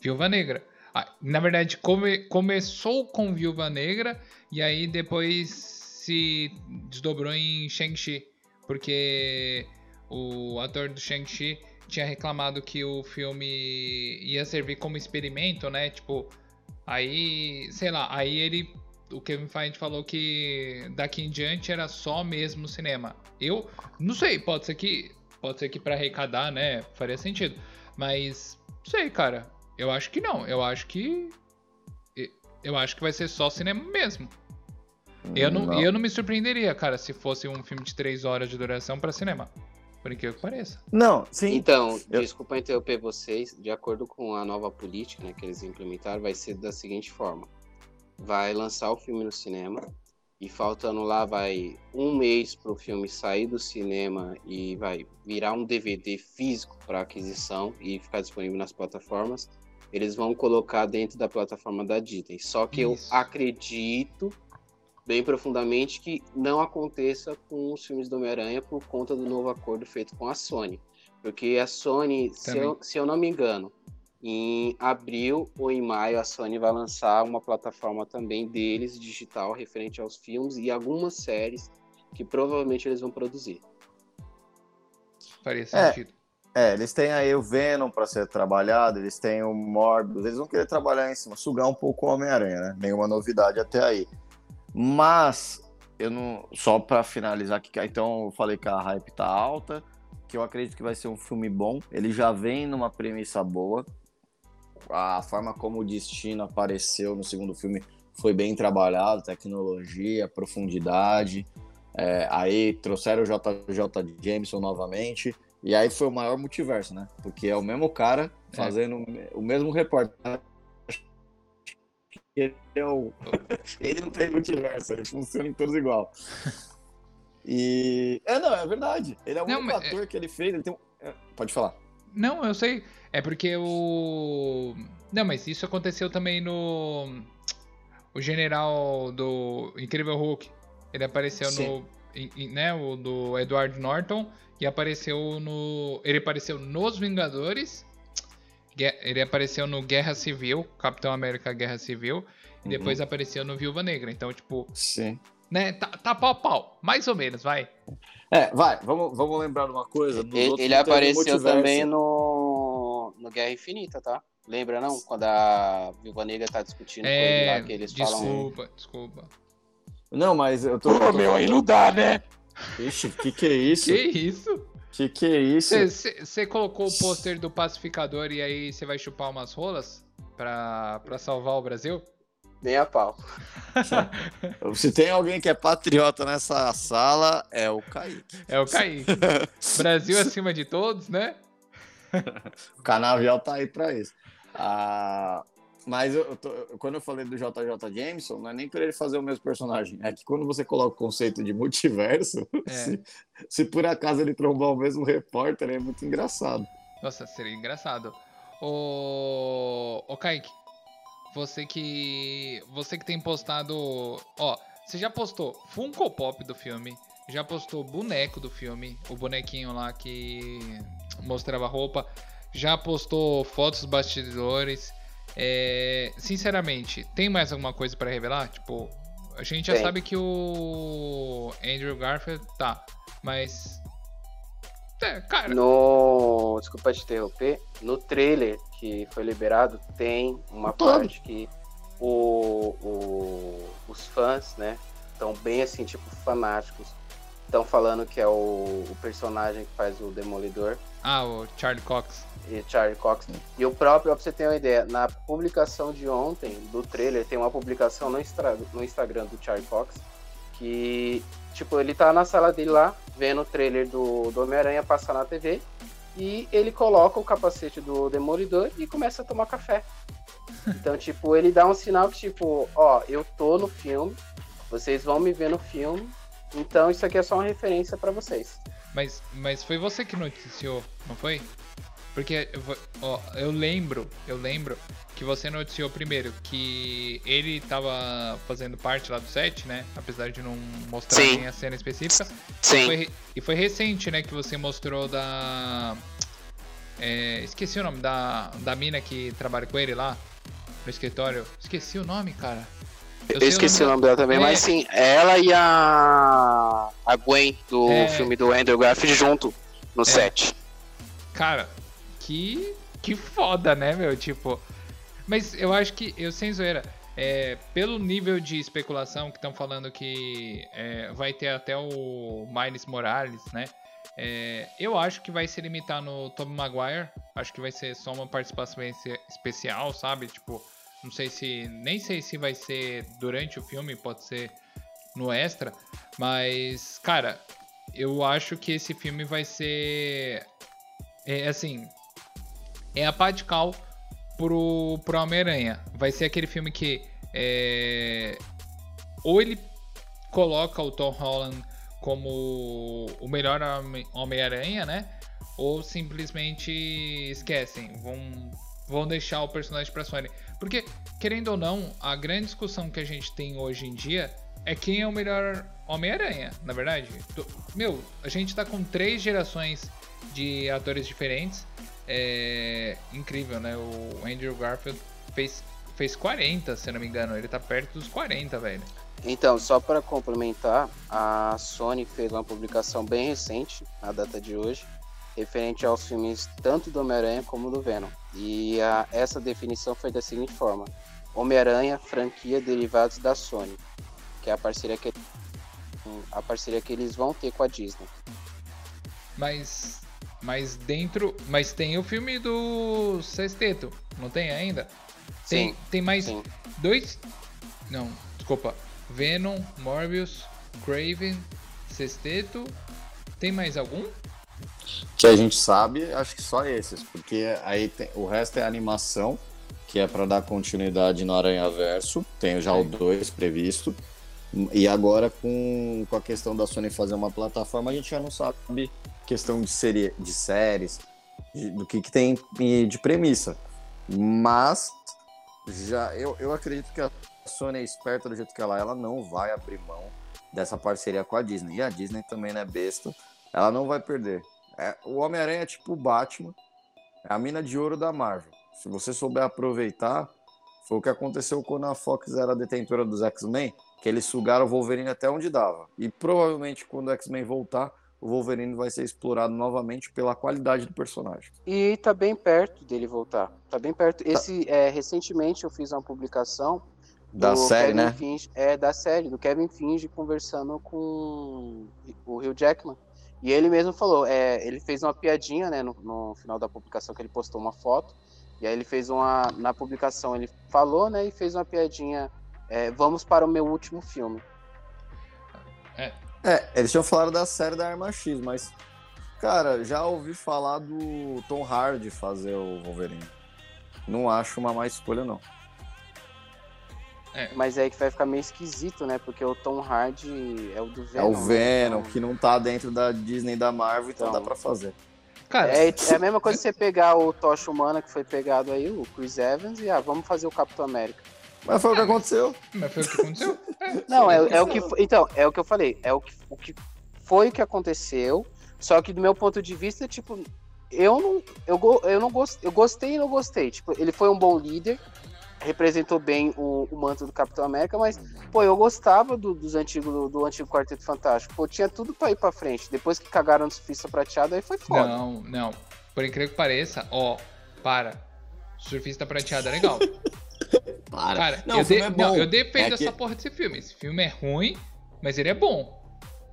S1: Viúva Negra. Ah, na verdade, come, começou com Viúva Negra e aí depois se desdobrou em Shang-Chi. Porque o ator do Shang-Chi tinha reclamado que o filme ia servir como experimento, né? Tipo, aí, sei lá, aí ele. O Kevin Feige falou que daqui em diante era só mesmo cinema. Eu não sei, pode ser que. Pode ser que para arrecadar, né? Faria sentido. Mas, não sei, cara. Eu acho que não. Eu acho que. Eu acho que vai ser só cinema mesmo. Eu não, não. eu não me surpreenderia, cara, se fosse um filme de três horas de duração para cinema. Por incrível que pareça.
S3: Não, sim. Então, eu... desculpa interromper vocês. De acordo com a nova política né, que eles implementaram, vai ser da seguinte forma: vai lançar o filme no cinema e faltando lá vai um mês para o filme sair do cinema e vai virar um DVD físico para aquisição e ficar disponível nas plataformas. Eles vão colocar dentro da plataforma da Disney. Só que Isso. eu acredito bem profundamente que não aconteça com os filmes do Homem-Aranha por conta do novo acordo feito com a Sony. Porque a Sony, se eu, se eu, não me engano, em abril ou em maio a Sony vai lançar uma plataforma também deles, digital, referente aos filmes e algumas séries que provavelmente eles vão produzir.
S1: Faria sentido.
S2: É, é eles têm aí o Venom para ser trabalhado, eles têm o Morbius, eles vão querer trabalhar em cima, sugar um pouco o Homem-Aranha, né? Nenhuma novidade até aí. Mas eu não. Só para finalizar aqui, então eu falei que a hype tá alta, que eu acredito que vai ser um filme bom. Ele já vem numa premissa boa. A forma como o destino apareceu no segundo filme foi bem trabalhado, tecnologia, profundidade. É, aí trouxeram o JJ Jameson novamente. E aí foi o maior multiverso, né? Porque é o mesmo cara é. fazendo é. o mesmo repórter ele é o. ele não tem multiverso, ele funciona em todos igual. E. É, não, é verdade. Ele é o não, único ator é... que ele fez. Ele tem. É, pode falar.
S1: Não, eu sei. É porque o. Não, mas isso aconteceu também no. O general do Incrível Hulk. Ele apareceu Sim. no. Né, o do Edward Norton. E apareceu no. Ele apareceu nos Vingadores ele apareceu no Guerra Civil, Capitão América Guerra Civil, e uhum. depois apareceu no Viúva Negra. Então, tipo.
S2: Sim.
S1: Né, tá, tá pau a pau, mais ou menos, vai.
S2: É, vai, vamos, vamos lembrar de uma coisa.
S3: Ele, ele apareceu também no, no Guerra Infinita, tá? Lembra não? Quando a Viúva Negra tá discutindo é, com ele lá, que eles
S1: desculpa,
S3: falam.
S1: Desculpa, desculpa.
S2: Não, mas eu tô.
S1: Pô, meu, aí não dá, né?
S2: Ixi, que que é isso?
S1: Que isso?
S2: Que que é isso?
S1: Você colocou o pôster do pacificador e aí você vai chupar umas rolas pra, pra salvar o Brasil?
S3: Nem a pau.
S2: Se tem alguém que é patriota nessa sala, é o Kaique.
S1: É o Kaique. Brasil acima de todos, né?
S2: o canavial tá aí pra isso. Ah, mas eu tô, quando eu falei do JJ Jameson, não é nem para ele fazer o mesmo personagem. É que quando você coloca o conceito de multiverso, é. se, se, por acaso ele trombar o mesmo repórter, é muito engraçado.
S1: Nossa, seria engraçado. Ô, ô Kaique, você que. Você que tem postado. Ó, você já postou Funko Pop do filme, já postou boneco do filme, o bonequinho lá que mostrava roupa, já postou fotos dos bastidores é, sinceramente, tem mais alguma coisa para revelar? Tipo, a gente já tem. sabe que o Andrew Garfield tá, mas.
S3: É, cara. No. Desculpa te interromper. No trailer que foi liberado, tem uma Todo. parte que o, o, os fãs, né? Estão bem assim, tipo, fanáticos. Estão falando que é o, o personagem que faz o Demolidor.
S1: Ah, o Charlie Cox
S3: e Charlie Cox. E o próprio, pra você ter uma ideia, na publicação de ontem do trailer, tem uma publicação no, no Instagram do Charlie Cox que, tipo, ele tá na sala dele lá, vendo o trailer do, do Homem-Aranha passar na TV e ele coloca o capacete do Demolidor e começa a tomar café. Então, tipo, ele dá um sinal que, tipo, ó, eu tô no filme, vocês vão me ver no filme, então isso aqui é só uma referência para vocês.
S1: Mas, mas foi você que noticiou, não foi? Porque, ó, eu lembro, eu lembro que você noticiou primeiro que ele tava fazendo parte lá do set, né? Apesar de não mostrar Sim. nem a cena específica.
S3: Sim.
S1: E foi, e foi, recente, né, que você mostrou da. É, esqueci o nome da, da mina que trabalha com ele lá no escritório. Esqueci o nome, cara.
S3: Eu, eu esqueci o nome, dela também, é. mas sim, ela e a. a Gwen do é. filme do Andrew Garfield junto no é. set.
S1: Cara, que, que foda, né, meu? Tipo. Mas eu acho que, eu sem zoeira, é, pelo nível de especulação que estão falando que é, vai ter até o Miles Morales, né? É, eu acho que vai se limitar no Tom Maguire. Acho que vai ser só uma participação especial, sabe? Tipo, não sei se. Nem sei se vai ser durante o filme, pode ser no extra. Mas, cara, eu acho que esse filme vai ser. É assim. É a pá de cal pro, pro Homem-Aranha. Vai ser aquele filme que. É, ou ele coloca o Tom Holland como o melhor Homem-Aranha, né? Ou simplesmente esquecem, vão, vão deixar o personagem pra Sony. Porque, querendo ou não, a grande discussão que a gente tem hoje em dia é quem é o melhor Homem-Aranha, na verdade. Meu, a gente tá com três gerações de atores diferentes. É incrível, né? O Andrew Garfield fez, fez 40, se não me engano. Ele tá perto dos 40, velho.
S3: Então, só para complementar, a Sony fez uma publicação bem recente, na data de hoje, referente aos filmes tanto do Homem-Aranha como do Venom. E a, essa definição foi da seguinte forma: Homem-Aranha, franquia derivados da Sony, que é a parceria que a parceria que eles vão ter com a Disney.
S1: Mas mas dentro, mas tem o filme do Sexteto, não tem ainda? Tem,
S3: sim,
S1: tem mais
S3: sim.
S1: dois Não, desculpa. Venom, Morbius, Craven, Sexteto. Tem mais algum?
S2: Que a gente sabe, acho que só esses, porque aí tem, o resto é animação, que é para dar continuidade no Aranha Verso. Tem já o 2 previsto. E agora com, com a questão da Sony fazer uma plataforma, a gente já não sabe questão de, série, de séries, de, do que, que tem de premissa. Mas já eu, eu acredito que a Sony é esperta do jeito que ela é, ela não vai abrir mão dessa parceria com a Disney. E a Disney também não é besta, ela não vai perder. É, o Homem-Aranha é tipo o Batman, é a mina de ouro da Marvel. Se você souber aproveitar, foi o que aconteceu quando a Fox era detentora dos X-Men, que eles sugaram o Wolverine até onde dava. E provavelmente quando o X-Men voltar, o Wolverine vai ser explorado novamente pela qualidade do personagem.
S3: E tá bem perto dele voltar. Tá bem perto. Tá. Esse é, recentemente eu fiz uma publicação
S2: da série,
S3: Kevin
S2: né?
S3: Finge, é da série do Kevin Finge conversando com o Hugh Jackman. E ele mesmo falou, é, ele fez uma piadinha, né, no, no, final da publicação que ele postou uma foto. E aí ele fez uma, na publicação ele falou, né, e fez uma piadinha, é, vamos para o meu último filme.
S2: É. é, eles tinham falado da série da Arma X, mas, cara, já ouvi falar do Tom Hardy fazer o Wolverine. Não acho uma má escolha, não.
S3: É. Mas é aí que vai ficar meio esquisito, né? Porque o Tom Hardy é o do Venom.
S2: É o? Venom, né? que não tá dentro da Disney da Marvel, então, então dá pra fazer.
S3: Cara, é, é, a mesma coisa que você pegar o Tocha Humana que foi pegado aí, o Chris Evans, e ah, vamos fazer o Capitão América.
S2: Mas foi o que aconteceu.
S1: Mas foi o que aconteceu?
S3: não, é, é, o que. Então, é o que eu falei. É o que, o que foi o que aconteceu. Só que do meu ponto de vista, tipo, eu não. Eu, eu não gostei. Eu gostei e não gostei. Tipo, ele foi um bom líder representou bem o, o, manto do Capitão América, mas, pô, eu gostava do, dos antigos, do, do, antigo Quarteto Fantástico. Pô, tinha tudo pra ir pra frente. Depois que cagaram no Surfista Prateado, aí foi foda.
S1: Não, não. Por incrível que pareça, ó, para. Surfista Prateado é legal.
S2: para.
S1: Cara, não, eu, de, é não, eu defendo é essa que... porra desse filme. Esse filme é ruim, mas ele é bom.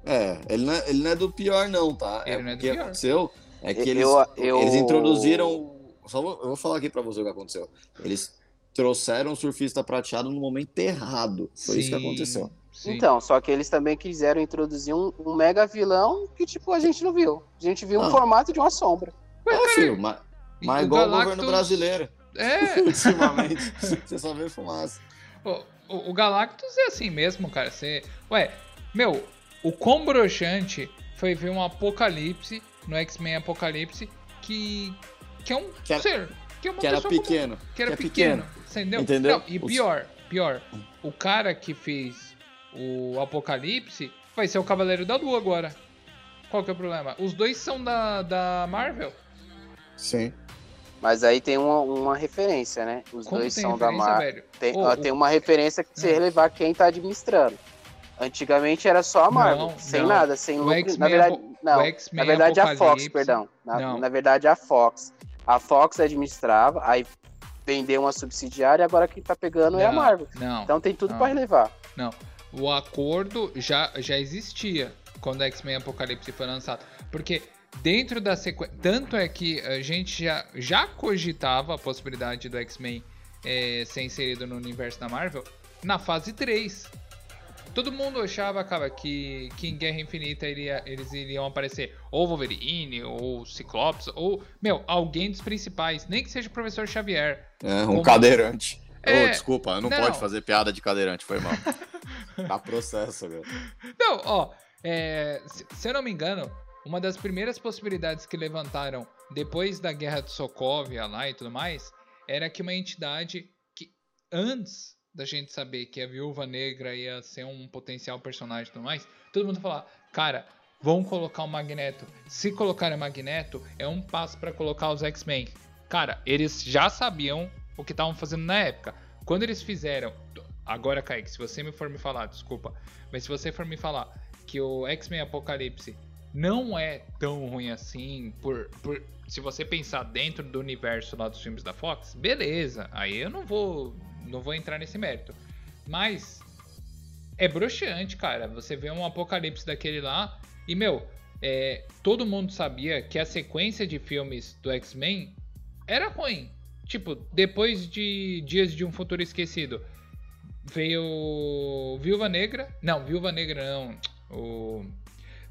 S2: É, ele não é, ele não é do pior, não, tá?
S1: Ele é não é
S2: do
S1: pior.
S2: aconteceu é que eles, eu, eu... eles introduziram. Só vou, eu vou falar aqui pra você o que aconteceu. Eles trouxeram o surfista prateado no momento errado. Foi sim, isso que aconteceu.
S3: Sim. Então, só que eles também quiseram introduzir um, um, mega vilão que, tipo, a gente não viu. A gente viu um formato de uma sombra.
S2: É, filho, mas, mas igual Galactus... o governo brasileiro.
S1: É.
S2: Ultimamente, você só vê fumaça.
S1: O, o, o, Galactus é assim mesmo, cara. Você... Ué, meu, o quão broxante foi ver um apocalipse no X-Men Apocalipse que, que é um
S2: que era,
S1: ser.
S2: Que, é que era pequeno.
S1: Que era que é pequeno. pequeno. Entendeu?
S2: Entendeu?
S1: Não, e pior, pior, o cara que fez o Apocalipse vai ser o Cavaleiro da Lua agora. Qual que é o problema? Os dois são da, da Marvel.
S2: Sim.
S3: Mas aí tem uma, uma referência, né? Os Como dois são da Marvel. Tem, oh, tem uma referência que você relevar quem tá administrando. Antigamente era só a Marvel, não, sem não. nada, sem lucro. Na verdade, não. Na verdade a Fox, perdão. Na, na verdade a Fox. A Fox administrava, aí vender uma subsidiária, agora quem tá pegando não, é a Marvel.
S1: Não,
S3: então tem tudo para relevar.
S1: Não. O acordo já, já existia quando X-Men Apocalipse foi lançado. Porque dentro da sequência. Tanto é que a gente já, já cogitava a possibilidade do X-Men é, ser inserido no universo da Marvel na fase 3. todo mundo achava, cara, que, que em Guerra Infinita iria, eles iriam aparecer ou Wolverine, ou Ciclopes, ou, meu, alguém dos principais, nem que seja o Professor Xavier.
S2: É, um como... cadeirante.
S1: É...
S2: Oh, desculpa, não, não pode fazer piada de cadeirante, foi mal. Dá processo, velho.
S1: Não, ó, é, se, se eu não me engano, uma das primeiras possibilidades que levantaram depois da guerra de Sokovia lá e tudo mais era que uma entidade que antes da gente saber que a Viúva Negra ia ser um potencial personagem e tudo mais, todo mundo falar, cara, vão colocar o Magneto. Se colocarem o Magneto, é um passo para colocar os X-Men. Cara, eles já sabiam o que estavam fazendo na época. Quando eles fizeram. Agora, Kaique, se você me for me falar, desculpa, mas se você for me falar que o X-Men Apocalipse não é tão ruim assim, por, por se você pensar dentro do universo lá dos filmes da Fox, beleza, aí eu não vou não vou entrar nesse mérito. Mas é broxante, cara. Você vê um apocalipse daquele lá e, meu, é, todo mundo sabia que a sequência de filmes do X-Men era ruim. Tipo, depois de Dias de um Futuro Esquecido, veio Viúva Negra. Não, Viúva Negra não. O...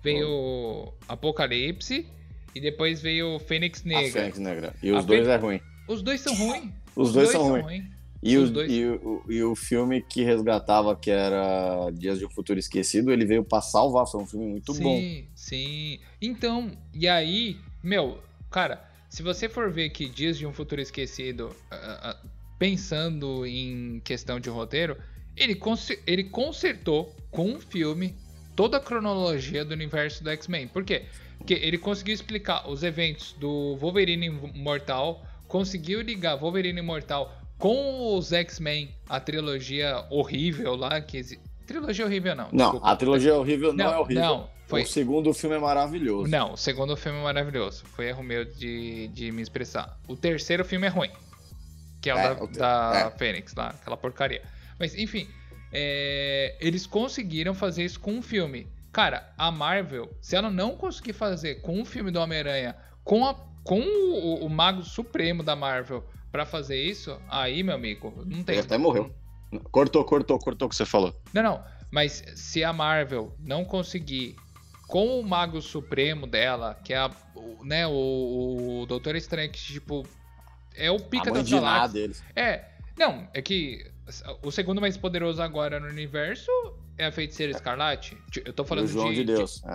S1: Veio oh. Apocalipse e depois veio Fênix Negra. A
S2: Fênix Negra. E os a dois Fê... é ruim.
S1: Os dois são ruins.
S2: Os, os dois, dois, são, ruins. Ruim. E o, e, o, e o filme que resgatava, que era Dias de um Futuro Esquecido, ele veio pra salvar. Foi um filme muito
S1: sim,
S2: bom.
S1: Sim, sim. Então, e aí, meu, cara, se você for ver que Dias de um Futuro Esquecido, uh, uh, pensando em questão de roteiro, ele, ele consertou com um filme toda a cronologia do universo do X-Men. Por quê? Porque ele conseguiu explicar os eventos do Wolverine Imortal, conseguiu ligar Wolverine Imortal com os X-Men, a trilogia horrível lá, que Trilogia horrível não.
S2: Não, desculpa. a trilogia horrível não, não é horrível. Não, foi... O segundo filme é maravilhoso.
S1: Não, o segundo filme é maravilhoso. Foi erro meu de, de me expressar. O terceiro filme é ruim. Que é o é, da, o da é. Fênix lá, aquela porcaria. Mas, enfim, é... eles conseguiram fazer isso com um filme. Cara, a Marvel, se ela não conseguir fazer com um filme do Homem-Aranha, com, a... com o, o Mago Supremo da Marvel para fazer isso, aí, meu amigo, não tem.
S2: Ele até morreu. Cortou, cortou, cortou o que você falou.
S1: Não, não. Mas se a Marvel não conseguir com o Mago Supremo dela, que é a, né, o, o Doutor Estranho, que tipo é o pica da galáxias. deles. É, não, é que o segundo mais poderoso agora no universo é a Feiticeira Escarlate. Eu tô falando
S2: o João
S1: de,
S2: de Deus. De...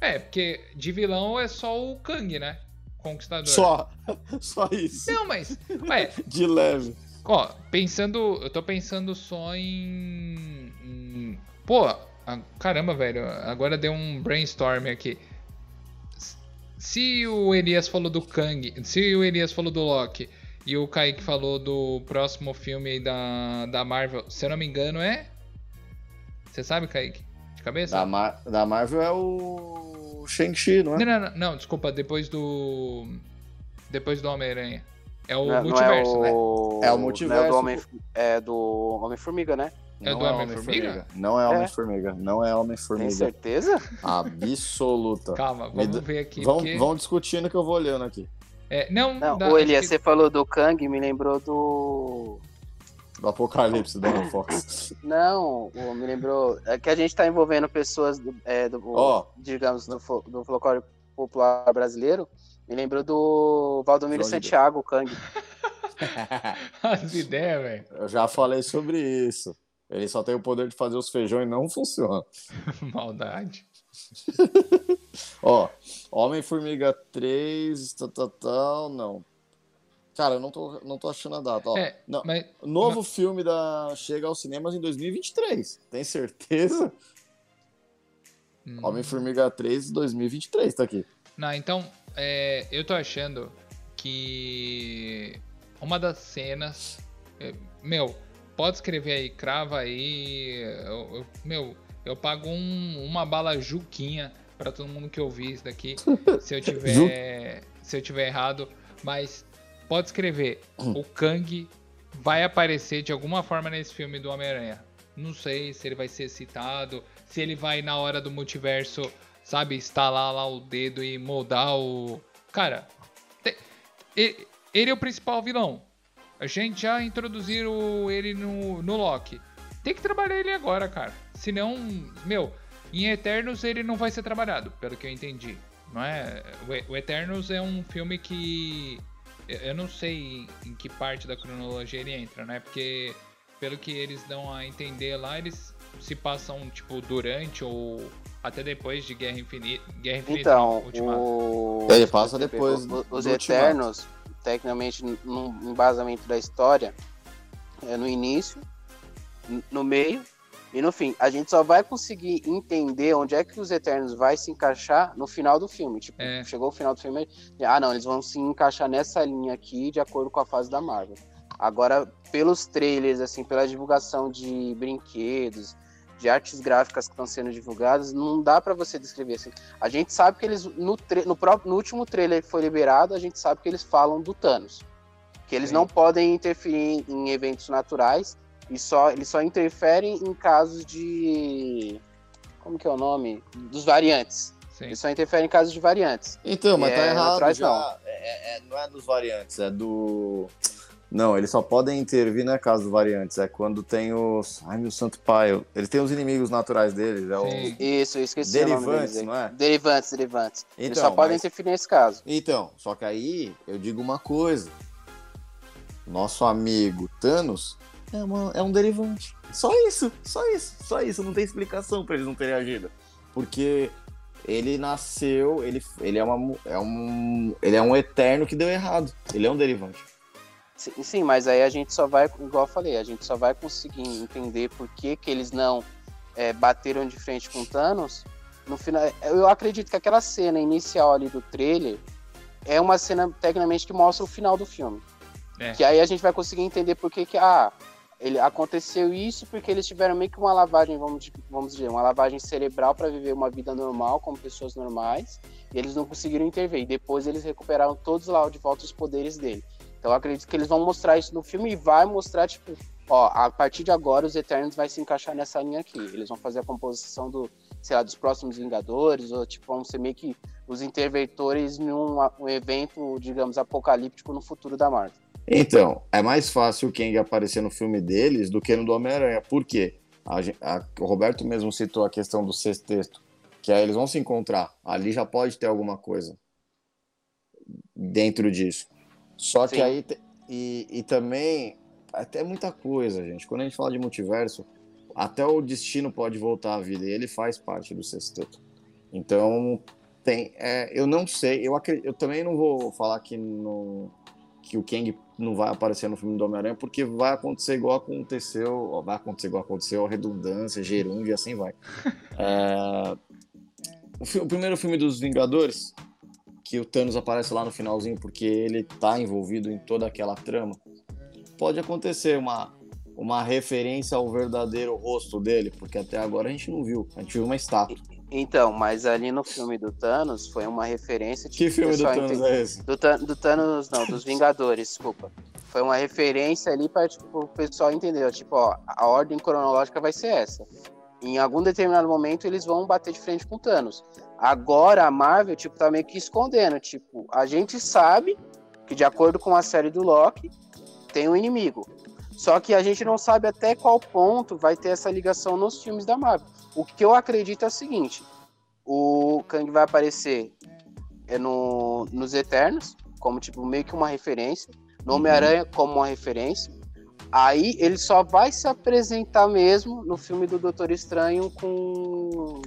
S1: É. é, porque de vilão é só o Kang, né? Conquistador.
S2: Só. Só isso.
S1: Não, mas. Ué.
S2: De leve.
S1: Ó, pensando. Eu tô pensando só em. em pô, a, caramba, velho. Agora deu um brainstorm aqui. Se o Elias falou do Kang. Se o Elias falou do Loki. E o Kaique falou do próximo filme da, da Marvel. Se eu não me engano, é. Você sabe, Kaique? De cabeça?
S2: Da, Mar da Marvel é o Shang-Chi, não é?
S1: Não, não, não, não, desculpa, depois do. Depois do Homem-Aranha. É o não, multiverso,
S3: não
S1: é
S3: o... né? É o multiverso. É do Homem, é do Homem-Formiga, né?
S1: É do é Homem-Formiga?
S2: Não é Homem-Formiga. Não é Homem-Formiga.
S3: Tem certeza?
S2: Absoluta.
S1: Calma, vamos ver aqui.
S2: Vão, porque... vão discutindo que eu vou olhando aqui.
S1: É, não,
S3: não dá, o Elias, que... você falou do Kang, me lembrou do
S2: do Apocalipse da Fox.
S3: Não, me lembrou. É que a gente está envolvendo pessoas do, é, do oh. digamos, do, do folclore popular brasileiro. Me lembrou do Valdomiro Santiago, o Kang.
S1: As ideias, velho.
S2: Eu já falei sobre isso. Ele só tem o poder de fazer os feijões e não funciona.
S1: Maldade.
S2: Ó, Homem-Formiga 3, tal, tal, tal, não. Cara, eu não tô, não tô achando a data. Ó, é, não, mas, novo mas... filme da chega aos cinemas em 2023. Tem certeza? Hum. Homem-Formiga 3 2023 tá aqui.
S1: Não, então, é, eu tô achando que uma das cenas. É, meu, pode escrever aí, crava aí. Eu, eu, meu, eu pago um, uma bala Juquinha para todo mundo que ouvir isso daqui. se eu tiver. se eu tiver errado. Mas pode escrever. Hum. O Kang vai aparecer de alguma forma nesse filme do Homem-Aranha. Não sei se ele vai ser citado, se ele vai na hora do multiverso, sabe, instalar lá o dedo e moldar o. Cara, ele, ele é o principal vilão. A gente já introduziu ele no, no Loki. tem que trabalhar ele agora, cara. Senão, meu, em Eternos ele não vai ser trabalhado, pelo que eu entendi. Não é? O Eternos é um filme que eu não sei em que parte da cronologia ele entra, né? Porque pelo que eles dão a entender lá, eles se passam tipo durante ou até depois de Guerra Infinita. Guerra Infinita
S3: então, o...
S2: ele passa depois.
S3: Os, os Eternos, tecnicamente, no embasamento da história, é no início, no meio e no fim, a gente só vai conseguir entender onde é que os Eternos vai se encaixar no final do filme. Tipo, é. chegou o final do filme, ah, não, eles vão se encaixar nessa linha aqui de acordo com a fase da Marvel. Agora, pelos trailers, assim, pela divulgação de brinquedos, de artes gráficas que estão sendo divulgadas, não dá para você descrever assim. A gente sabe que eles no, no, próprio, no último trailer que foi liberado, a gente sabe que eles falam do Thanos, que eles Sim. não podem interferir em eventos naturais e só, eles só interferem em casos de. Como que é o nome? Dos variantes. Sim. Eles só interferem em casos de variantes.
S2: Então, mas tá é, errado. Naturais, já. Não. É, é, não é dos variantes, é do. Não, eles só podem intervir não é caso dos variantes, é quando tem os. Ai, meu santo pai, eles têm os inimigos naturais deles. É o...
S3: Isso, eu esqueci
S2: Derivantes, o nome deles, não é?
S3: Derivantes, derivantes. Então, eles só podem interferir nesse caso.
S2: Então, só que aí eu digo uma coisa. Nosso amigo Thanos é, uma, é um derivante. Só isso, só isso, só isso. Não tem explicação para eles não terem agido. Porque ele nasceu, ele, ele, é uma, é um, ele é um eterno que deu errado. Ele é um derivante.
S3: Sim, sim, mas aí a gente só vai, igual eu falei, a gente só vai conseguir entender por que, que eles não é, bateram de frente com Thanos. No final, eu acredito que aquela cena inicial ali do trailer é uma cena tecnicamente que mostra o final do filme. É. Que aí a gente vai conseguir entender por que, que ah, ele aconteceu isso porque eles tiveram meio que uma lavagem, vamos, vamos dizer, uma lavagem cerebral para viver uma vida normal como pessoas normais, e eles não conseguiram intervir. E depois eles recuperaram todos lá de volta os poderes dele. Então acredito que eles vão mostrar isso no filme e vai mostrar tipo, ó, a partir de agora os Eternos vai se encaixar nessa linha aqui. Eles vão fazer a composição do, sei lá, dos próximos Vingadores, ou tipo, vão ser meio que os interventores num um evento, digamos, apocalíptico no futuro da Marvel.
S2: Então, é mais fácil o Kang aparecer no filme deles do que no do Homem-Aranha. Por quê? A, a, o Roberto mesmo citou a questão do sexteto, que aí eles vão se encontrar. Ali já pode ter alguma coisa dentro disso. Só Sim. que aí. E, e também. Até muita coisa, gente. Quando a gente fala de multiverso, até o destino pode voltar à vida. E ele faz parte do sexteto. Então, tem. É, eu não sei. Eu, eu também não vou falar que, no, que o Kang não vai aparecer no filme do Homem-Aranha, porque vai acontecer igual aconteceu, vai acontecer igual aconteceu, a redundância, gerúndio e assim vai. é, o, o, primeiro filme dos Vingadores, que o Thanos aparece lá no finalzinho porque ele tá envolvido em toda aquela trama, pode acontecer uma, uma referência ao verdadeiro rosto dele, porque até agora a gente não viu, a gente viu uma estátua.
S3: Então, mas ali no filme do Thanos foi uma referência.
S2: Tipo, que filme do Thanos entende... é esse?
S3: Do, do, Thanos, não, dos Vingadores, desculpa. Foi uma referência ali para tipo, o pessoal entender. Tipo, ó, a ordem cronológica vai ser essa. Em algum determinado momento eles vão bater de frente com o Thanos. Agora a Marvel, tipo, tá meio que escondendo. Tipo, a gente sabe que, de acordo com a série do Loki, tem um inimigo. Só que a gente não sabe até qual ponto vai ter essa ligação nos filmes da Marvel. O que eu acredito é o seguinte: o Kang vai aparecer é no, nos Eternos, como tipo meio que uma referência, no Homem-Aranha como uma referência. Aí ele só vai se apresentar mesmo no filme do Doutor Estranho com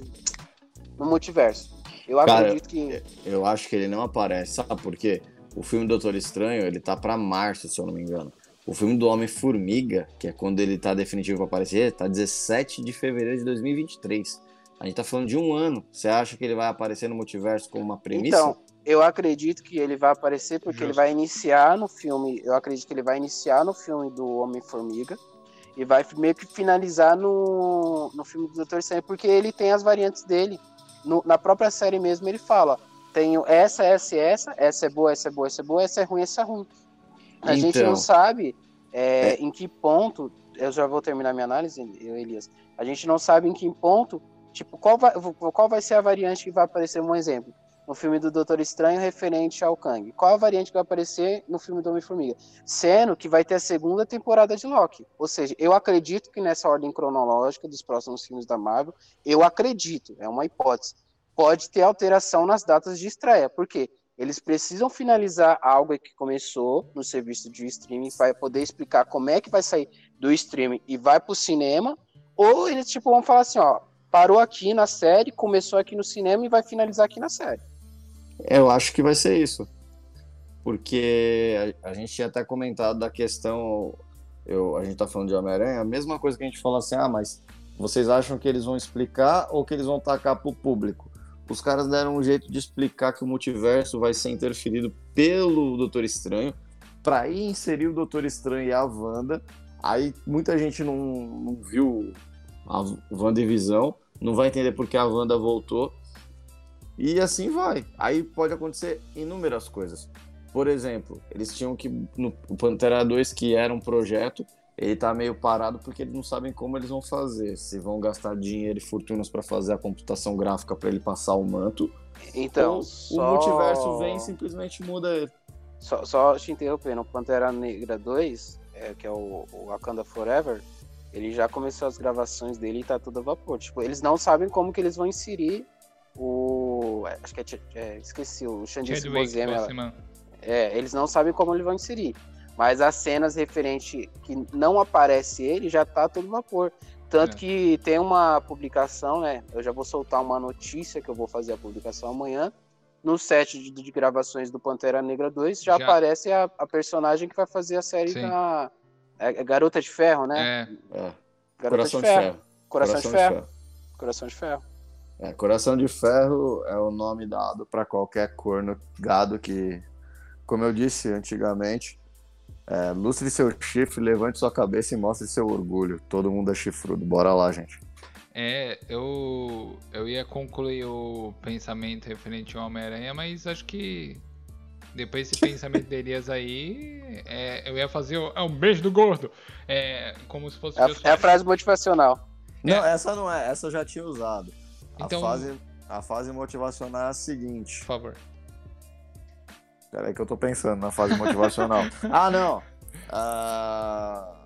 S3: no multiverso. Eu Cara, acredito que
S2: eu acho que ele não aparece, sabe por quê? O filme do Doutor Estranho, ele tá para março, se eu não me engano. O filme do Homem-Formiga, que é quando ele tá definitivo para aparecer, tá 17 de fevereiro de 2023. A gente tá falando de um ano. Você acha que ele vai aparecer no multiverso como uma premissa?
S3: Então, eu acredito que ele vai aparecer porque Justo. ele vai iniciar no filme. Eu acredito que ele vai iniciar no filme do Homem-Formiga e vai meio que finalizar no, no filme do Doutor Estranho, porque ele tem as variantes dele. No, na própria série mesmo ele fala: tenho essa, essa e essa, essa é boa, essa é boa, essa é boa, essa é ruim, essa é ruim. A então, gente não sabe é, é. em que ponto. Eu já vou terminar minha análise, Elias. A gente não sabe em que ponto, tipo, qual vai, qual vai ser a variante que vai aparecer. Um exemplo. no filme do Doutor Estranho referente ao Kang? Qual a variante que vai aparecer no filme do Homem-Formiga? Sendo que vai ter a segunda temporada de Loki. Ou seja, eu acredito que nessa ordem cronológica dos próximos filmes da Marvel, eu acredito, é uma hipótese, pode ter alteração nas datas de estreia. Por quê? Eles precisam finalizar algo que começou no serviço de streaming para poder explicar como é que vai sair do streaming e vai para o cinema, ou eles tipo vão falar assim, ó, parou aqui na série, começou aqui no cinema e vai finalizar aqui na série.
S2: Eu acho que vai ser isso. Porque a, a gente tinha até comentado da questão. Eu, a gente tá falando de Homem-Aranha, a mesma coisa que a gente falou assim: ah, mas vocês acham que eles vão explicar ou que eles vão tacar pro público? Os caras deram um jeito de explicar que o multiverso vai ser interferido pelo Doutor Estranho, para aí inserir o Doutor Estranho e a Wanda. Aí muita gente não, não viu a WandaVisão, não vai entender porque a Wanda voltou. E assim vai. Aí pode acontecer inúmeras coisas. Por exemplo, eles tinham que. No Pantera 2, que era um projeto, ele tá meio parado porque eles não sabem como eles vão fazer. Se vão gastar dinheiro e fortunas para fazer a computação gráfica para ele passar o manto.
S3: Então,
S2: ou
S3: só...
S2: o multiverso vem e simplesmente muda ele.
S3: Só, só te interrompendo, Pantera Negra 2, é, que é o, o Wakanda Forever, ele já começou as gravações dele e tá tudo a vapor. Tipo, eles não sabem como que eles vão inserir o. É, acho que é. é esqueci, o Xandice Bozema. É, eles não sabem como eles vão inserir. Mas as cenas referente que não aparece ele já tá todo vapor. Tanto é. que tem uma publicação, né? Eu já vou soltar uma notícia que eu vou fazer a publicação amanhã. No set de, de gravações do Pantera Negra 2 já, já. aparece a, a, personagem que vai fazer a série Sim. da. É, é Garota de Ferro, né?
S2: É. é. Garota Coração de Ferro. De ferro.
S3: Coração, Coração de, ferro. de Ferro. Coração de Ferro.
S2: É, coração de ferro é o nome dado para qualquer corno gado que, como eu disse antigamente, é, lustre seu chifre, levante sua cabeça e mostre seu orgulho. Todo mundo é chifrudo. Bora lá, gente.
S1: É, eu, eu ia concluir o pensamento referente ao Homem-Aranha, mas acho que depois desse pensamento de Elias aí, é, eu ia fazer o, é um beijo do gordo. É, como se fosse.
S3: É, é a frase motivacional.
S2: Não, é. essa não é, essa eu já tinha usado. Então, a, fase, a fase motivacional é a seguinte.
S1: Por favor.
S2: Peraí que eu tô pensando na fase motivacional. ah, não. Uh...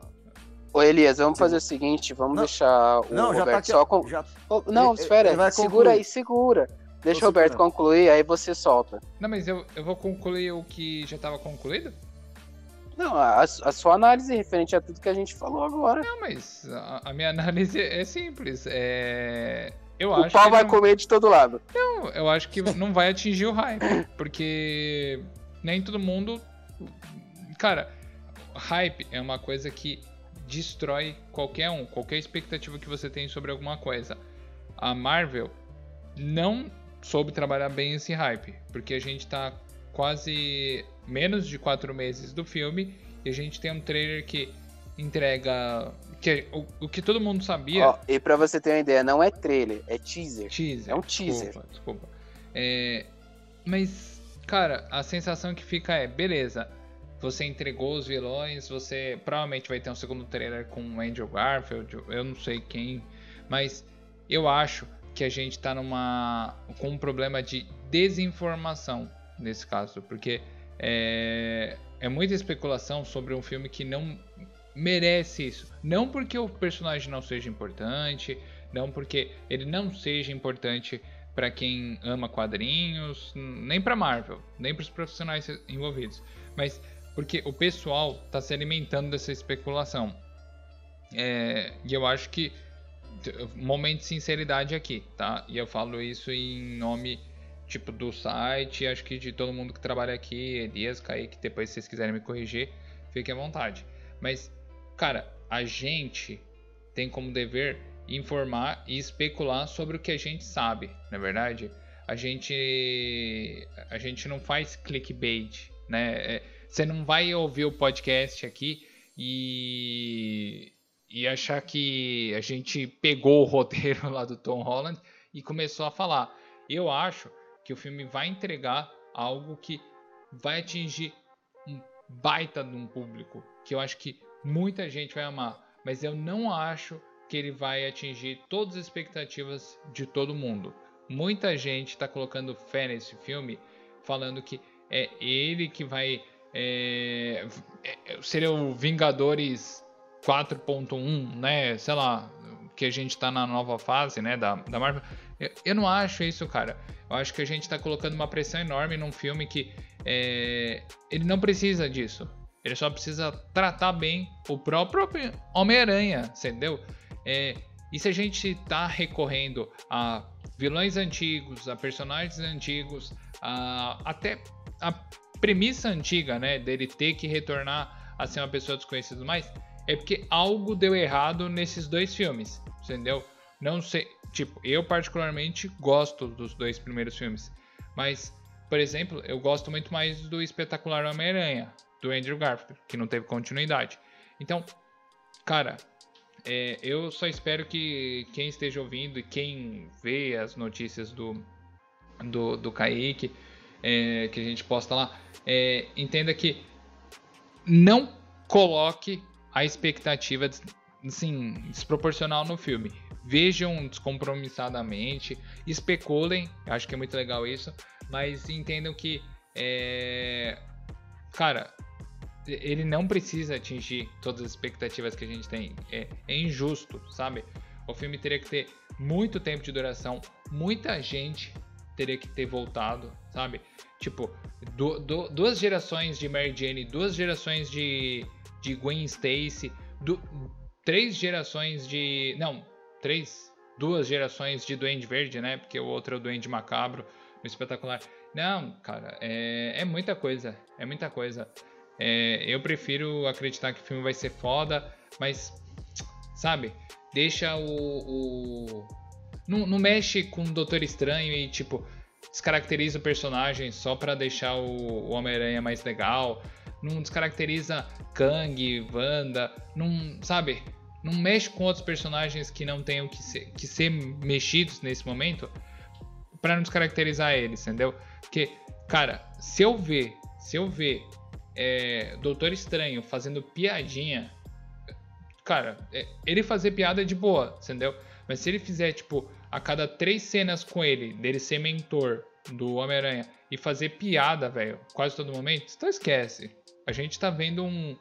S3: Ô Elias, vamos fazer o seguinte, vamos não, deixar o não, Roberto tá só com... Já... Não, espera, ele segura aí, segura. Deixa o Roberto concluir, aí você solta.
S1: Não, mas eu, eu vou concluir o que já estava concluído?
S3: Não, a, a, sua análise referente a tudo que a gente falou agora.
S1: Não, mas a, a minha análise é simples. É... Eu o
S3: acho pau vai
S1: não...
S3: comer de todo lado.
S1: Não, eu acho que não vai atingir o hype. Porque nem todo mundo. Cara, hype é uma coisa que destrói qualquer um, qualquer expectativa que você tem sobre alguma coisa. A Marvel não soube trabalhar bem esse hype, porque a gente tá quase menos de quatro meses do filme e a gente tem um trailer que entrega que, o, o que todo mundo sabia. Ó,
S3: e para você ter uma ideia, não é trailer, é teaser.
S1: Teaser.
S3: É um teaser.
S1: Desculpa, desculpa. É, mas, cara, a sensação que fica é, beleza, você entregou os vilões, você provavelmente vai ter um segundo trailer com Andrew Garfield, eu não sei quem, mas eu acho que a gente tá numa com um problema de desinformação nesse caso, porque é, é muita especulação sobre um filme que não merece isso. Não porque o personagem não seja importante, não porque ele não seja importante para quem ama quadrinhos, nem para Marvel, nem para os profissionais envolvidos, mas porque o pessoal está se alimentando dessa especulação. É, e eu acho que momento de sinceridade aqui, tá? E eu falo isso em nome tipo do site, acho que de todo mundo que trabalha aqui, Elias, Kaique, depois se vocês quiserem me corrigir, fiquem à vontade. Mas Cara, a gente tem como dever informar e especular sobre o que a gente sabe, na é verdade. A gente a gente não faz clickbait, né? É, você não vai ouvir o podcast aqui e e achar que a gente pegou o roteiro lá do Tom Holland e começou a falar. Eu acho que o filme vai entregar algo que vai atingir um baita de um público, que eu acho que muita gente vai amar, mas eu não acho que ele vai atingir todas as expectativas de todo mundo. muita gente tá colocando fé nesse filme, falando que é ele que vai. É, é seria o Vingadores 4.1, né? Sei lá, que a gente tá na nova fase, né? Da, da Marvel. Eu, eu não acho isso, cara. Eu acho que a gente tá colocando uma pressão enorme num filme que é, ele não precisa disso. Ele só precisa tratar bem o próprio Homem-Aranha, entendeu? É, e se a gente tá recorrendo a vilões antigos, a personagens antigos, a, até a premissa antiga, né, dele ter que retornar a ser uma pessoa desconhecida mais, é porque algo deu errado nesses dois filmes, entendeu? Não sei, tipo, eu particularmente gosto dos dois primeiros filmes, mas, por exemplo, eu gosto muito mais do Espetacular Homem-Aranha, do Andrew Garfield, que não teve continuidade. Então, cara, é, eu só espero que quem esteja ouvindo e quem vê as notícias do, do, do Kaique, é, que a gente posta lá, é, entenda que não coloque a expectativa assim, desproporcional no filme. Vejam descompromissadamente, especulem, acho que é muito legal isso, mas entendam que, é, cara, ele não precisa atingir todas as expectativas que a gente tem. É, é, injusto, sabe? O filme teria que ter muito tempo de duração, muita gente teria que ter voltado, sabe? Tipo, duas gerações de Mary Jane, duas gerações de, de Gwen Stacy, três gerações de. Não, três. Duas gerações de Duende Verde, né? Porque o outro é o Duende Macabro, no espetacular. Não, cara, é, é muita coisa. É muita coisa. É, eu prefiro acreditar que o filme vai ser foda, mas, sabe, deixa o. o... Não, não, mexe com o Doutor Estranho e, tipo, descaracteriza o personagem só pra deixar o, o Homem-Aranha mais legal. Não descaracteriza Kang, Wanda, não, sabe? Não mexe com outros personagens que não tenham que ser, que ser mexidos nesse momento para não descaracterizar eles, entendeu? Porque, cara, se eu ver, se eu ver é, Doutor Estranho fazendo piadinha, cara, é, ele fazer piada é de boa, entendeu? Mas se ele fizer, tipo, a cada três cenas com ele, dele ser mentor do Homem-Aranha e fazer piada, velho, quase todo momento, então esquece. A gente tá vendo um.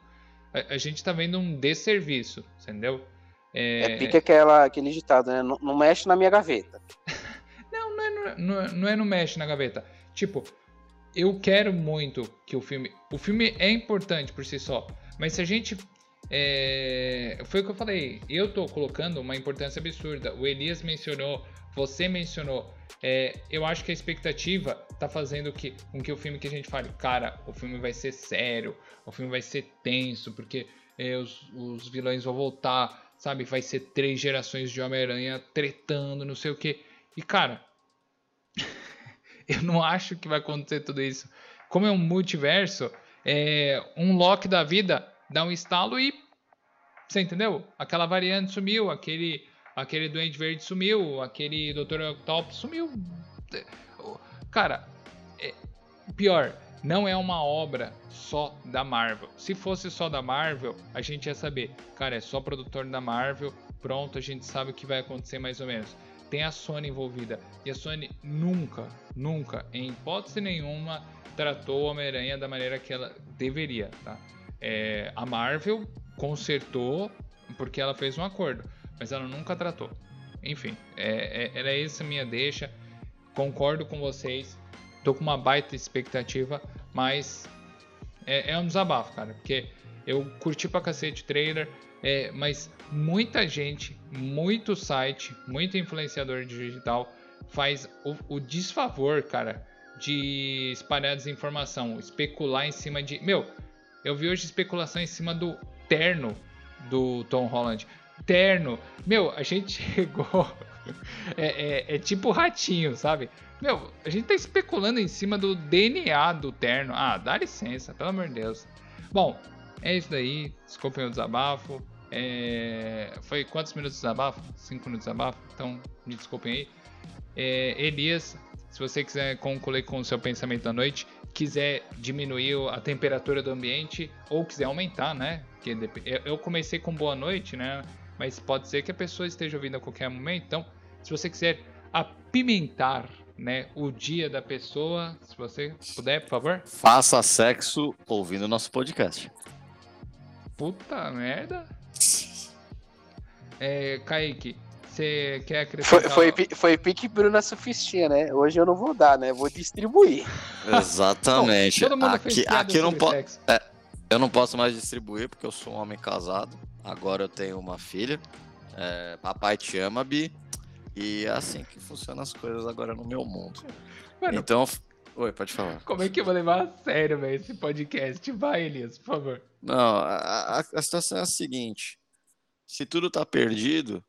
S1: A, a gente tá vendo um desserviço, entendeu?
S3: É, é pica aquela, aquele ditado, né? Não, não mexe na minha gaveta.
S1: não, não é, não, é, não é não mexe na gaveta. Tipo, eu quero muito que o filme. O filme é importante por si só, mas se a gente. É, foi o que eu falei. Eu tô colocando uma importância absurda. O Elias mencionou, você mencionou. É, eu acho que a expectativa tá fazendo que, com que o filme que a gente fale, cara, o filme vai ser sério, o filme vai ser tenso, porque é, os, os vilões vão voltar, sabe? Vai ser três gerações de Homem-Aranha tretando, não sei o que. E cara, Eu não acho que vai acontecer tudo isso. Como é um multiverso, é, um Loki da vida dá um estalo e. Você entendeu? Aquela variante sumiu, aquele, aquele Duende Verde sumiu, aquele Dr. Octopus sumiu. Cara, é, pior, não é uma obra só da Marvel. Se fosse só da Marvel, a gente ia saber. Cara, é só produtor da Marvel, pronto, a gente sabe o que vai acontecer mais ou menos tem a Sony envolvida. E a Sony nunca, nunca, em hipótese nenhuma, tratou o Homem-Aranha da maneira que ela deveria, tá? É, a Marvel consertou porque ela fez um acordo, mas ela nunca tratou. Enfim, é, é, era essa minha deixa. Concordo com vocês. Tô com uma baita expectativa, mas é, é um desabafo, cara, porque eu curti pra cacete o trailer. É, mas muita gente, muito site, muito influenciador digital faz o, o desfavor, cara, de espalhar desinformação, especular em cima de. Meu, eu vi hoje especulação em cima do terno do Tom Holland. Terno. Meu, a gente chegou. É, é, é, tipo ratinho, sabe? Meu, a gente tá especulando em cima do DNA do terno. Ah, dá licença, pelo amor de Deus. Bom, é isso daí. Desculpem o desabafo. É... Foi quantos minutos de desabafo? Cinco minutos de desabafo? Então, me desculpem aí. É... Elias, se você quiser concluir com o seu pensamento da noite, quiser diminuir a temperatura do ambiente ou quiser aumentar, né? Eu comecei com boa noite, né? Mas pode ser que a pessoa esteja ouvindo a qualquer momento. Então, se você quiser apimentar né, o dia da pessoa, se você puder, por favor.
S2: Faça sexo ouvindo nosso podcast.
S1: Puta merda. É, Kaique, você quer acrescentar?
S3: Foi, foi, foi pique Bruna Sufistinha, né? Hoje eu não vou dar, né? Vou distribuir.
S2: Exatamente.
S1: Bom, todo mundo fez
S2: aqui aqui eu não posso.
S1: sexo.
S2: Eu não posso mais distribuir porque eu sou um homem casado. Agora eu tenho uma filha. É, papai te ama, Bi. E é assim que funcionam as coisas agora no meu mundo.
S1: Mano,
S2: Então. Oi, pode falar.
S1: como é que eu vou levar a sério, velho, esse podcast? Vai, Elias, por favor.
S2: Não, a, a- a situação é a seguinte: se tudo tá perdido,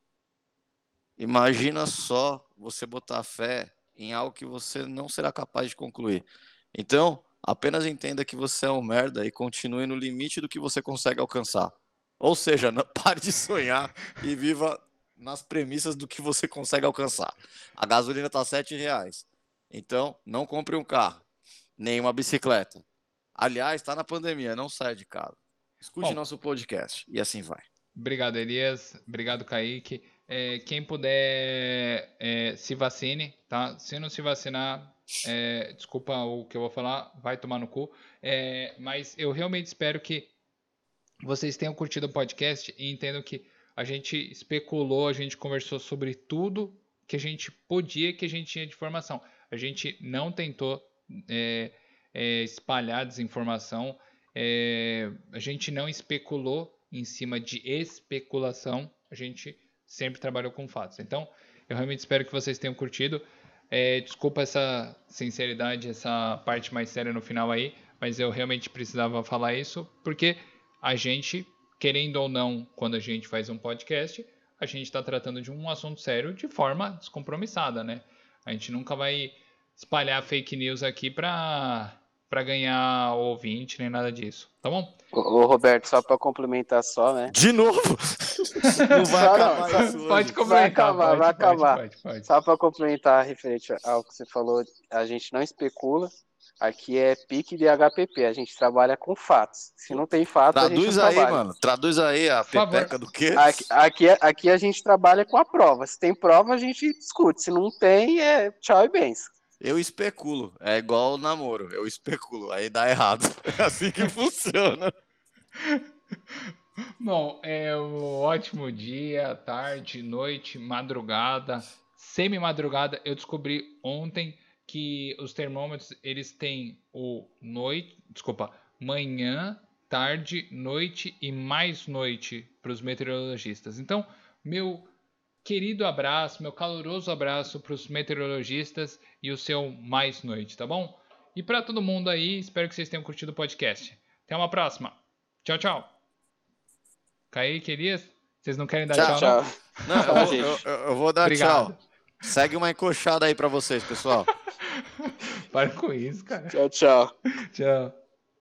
S2: imagina só você botar fé em algo que você não será capaz de concluir. Então, apenas entenda que você é um merda e continue no limite do que você consegue alcançar. Ou seja, não pare de sonhar e viva nas premissas do que você consegue alcançar. A gasolina tá 7 reais. Então, não compre um carro, nem uma bicicleta. Aliás, está na pandemia, não saia de casa. Escute
S1: Bom.
S2: nosso podcast e assim vai.
S1: Obrigado, Elias. Obrigado, Kaique. É, quem puder, é, se vacine, tá? Se não se vacinar, é, desculpa o que eu vou falar, vai tomar no cu. É, mas eu realmente espero que vocês tenham curtido o podcast e entendam que a gente especulou, a gente conversou sobre tudo que a gente podia, que a gente tinha de informação. A gente não tentou é, é, espalhar desinformação, é, a gente não especulou em cima de especulação, a gente sempre trabalhou com fatos. Então, eu realmente espero que vocês tenham curtido. É, desculpa essa sinceridade, essa parte mais séria no final aí, mas eu realmente precisava falar isso, porque a gente, querendo ou não, quando a gente faz um podcast, a gente está tratando de um assunto sério de forma descompromissada, né? A gente nunca vai espalhar fake news aqui para para ganhar ouvinte nem nada disso, tá bom?
S3: Ô, ô, Roberto, só pra complementar só, né?
S2: De novo? não vai
S3: Só não,
S2: acabar
S3: só-
S2: hoje.
S1: Pode complementar,
S3: acabar,
S1: pode,
S3: vai acabar.
S1: Pode, pode.
S3: Só pra complementar referente ao que você falou, a gente não especula. Aqui é pique de HPP, a gente trabalha com fatos. Se não tem fatos, a gente
S2: Traduz
S3: não
S2: aí,
S3: trabalha.
S2: mano. Traduz aí a pepeca do quê?
S3: Aqui, aqui, aqui a gente trabalha com a prova. Se tem prova, a gente discute. Se não tem, é tchau e bens.
S2: Eu especulo. É igual o namoro. Eu especulo. Aí dá errado. É assim que funciona.
S1: Bom, é um ótimo dia, tarde, noite, madrugada, semi-madrugada. Eu descobri ontem que os termômetros eles têm o noite, desculpa, manhã, tarde, noite e mais noite para os meteorologistas. Então, meu querido abraço, meu caloroso abraço para os meteorologistas e o seu mais noite, tá bom? E para todo mundo aí, espero que vocês tenham curtido o podcast. Até uma próxima. Tchau, tchau. Kaique, Elias, vocês não querem dar
S2: Tchau,
S1: tchau,
S3: Tchau.
S2: Não, eu, vou, eu- eu- vou dar
S1: Obrigado.
S2: tchau. Segue uma encoxada aí pra vocês, pessoal.
S1: Para com isso, cara.
S3: Tchau, tchau.
S1: Tchau.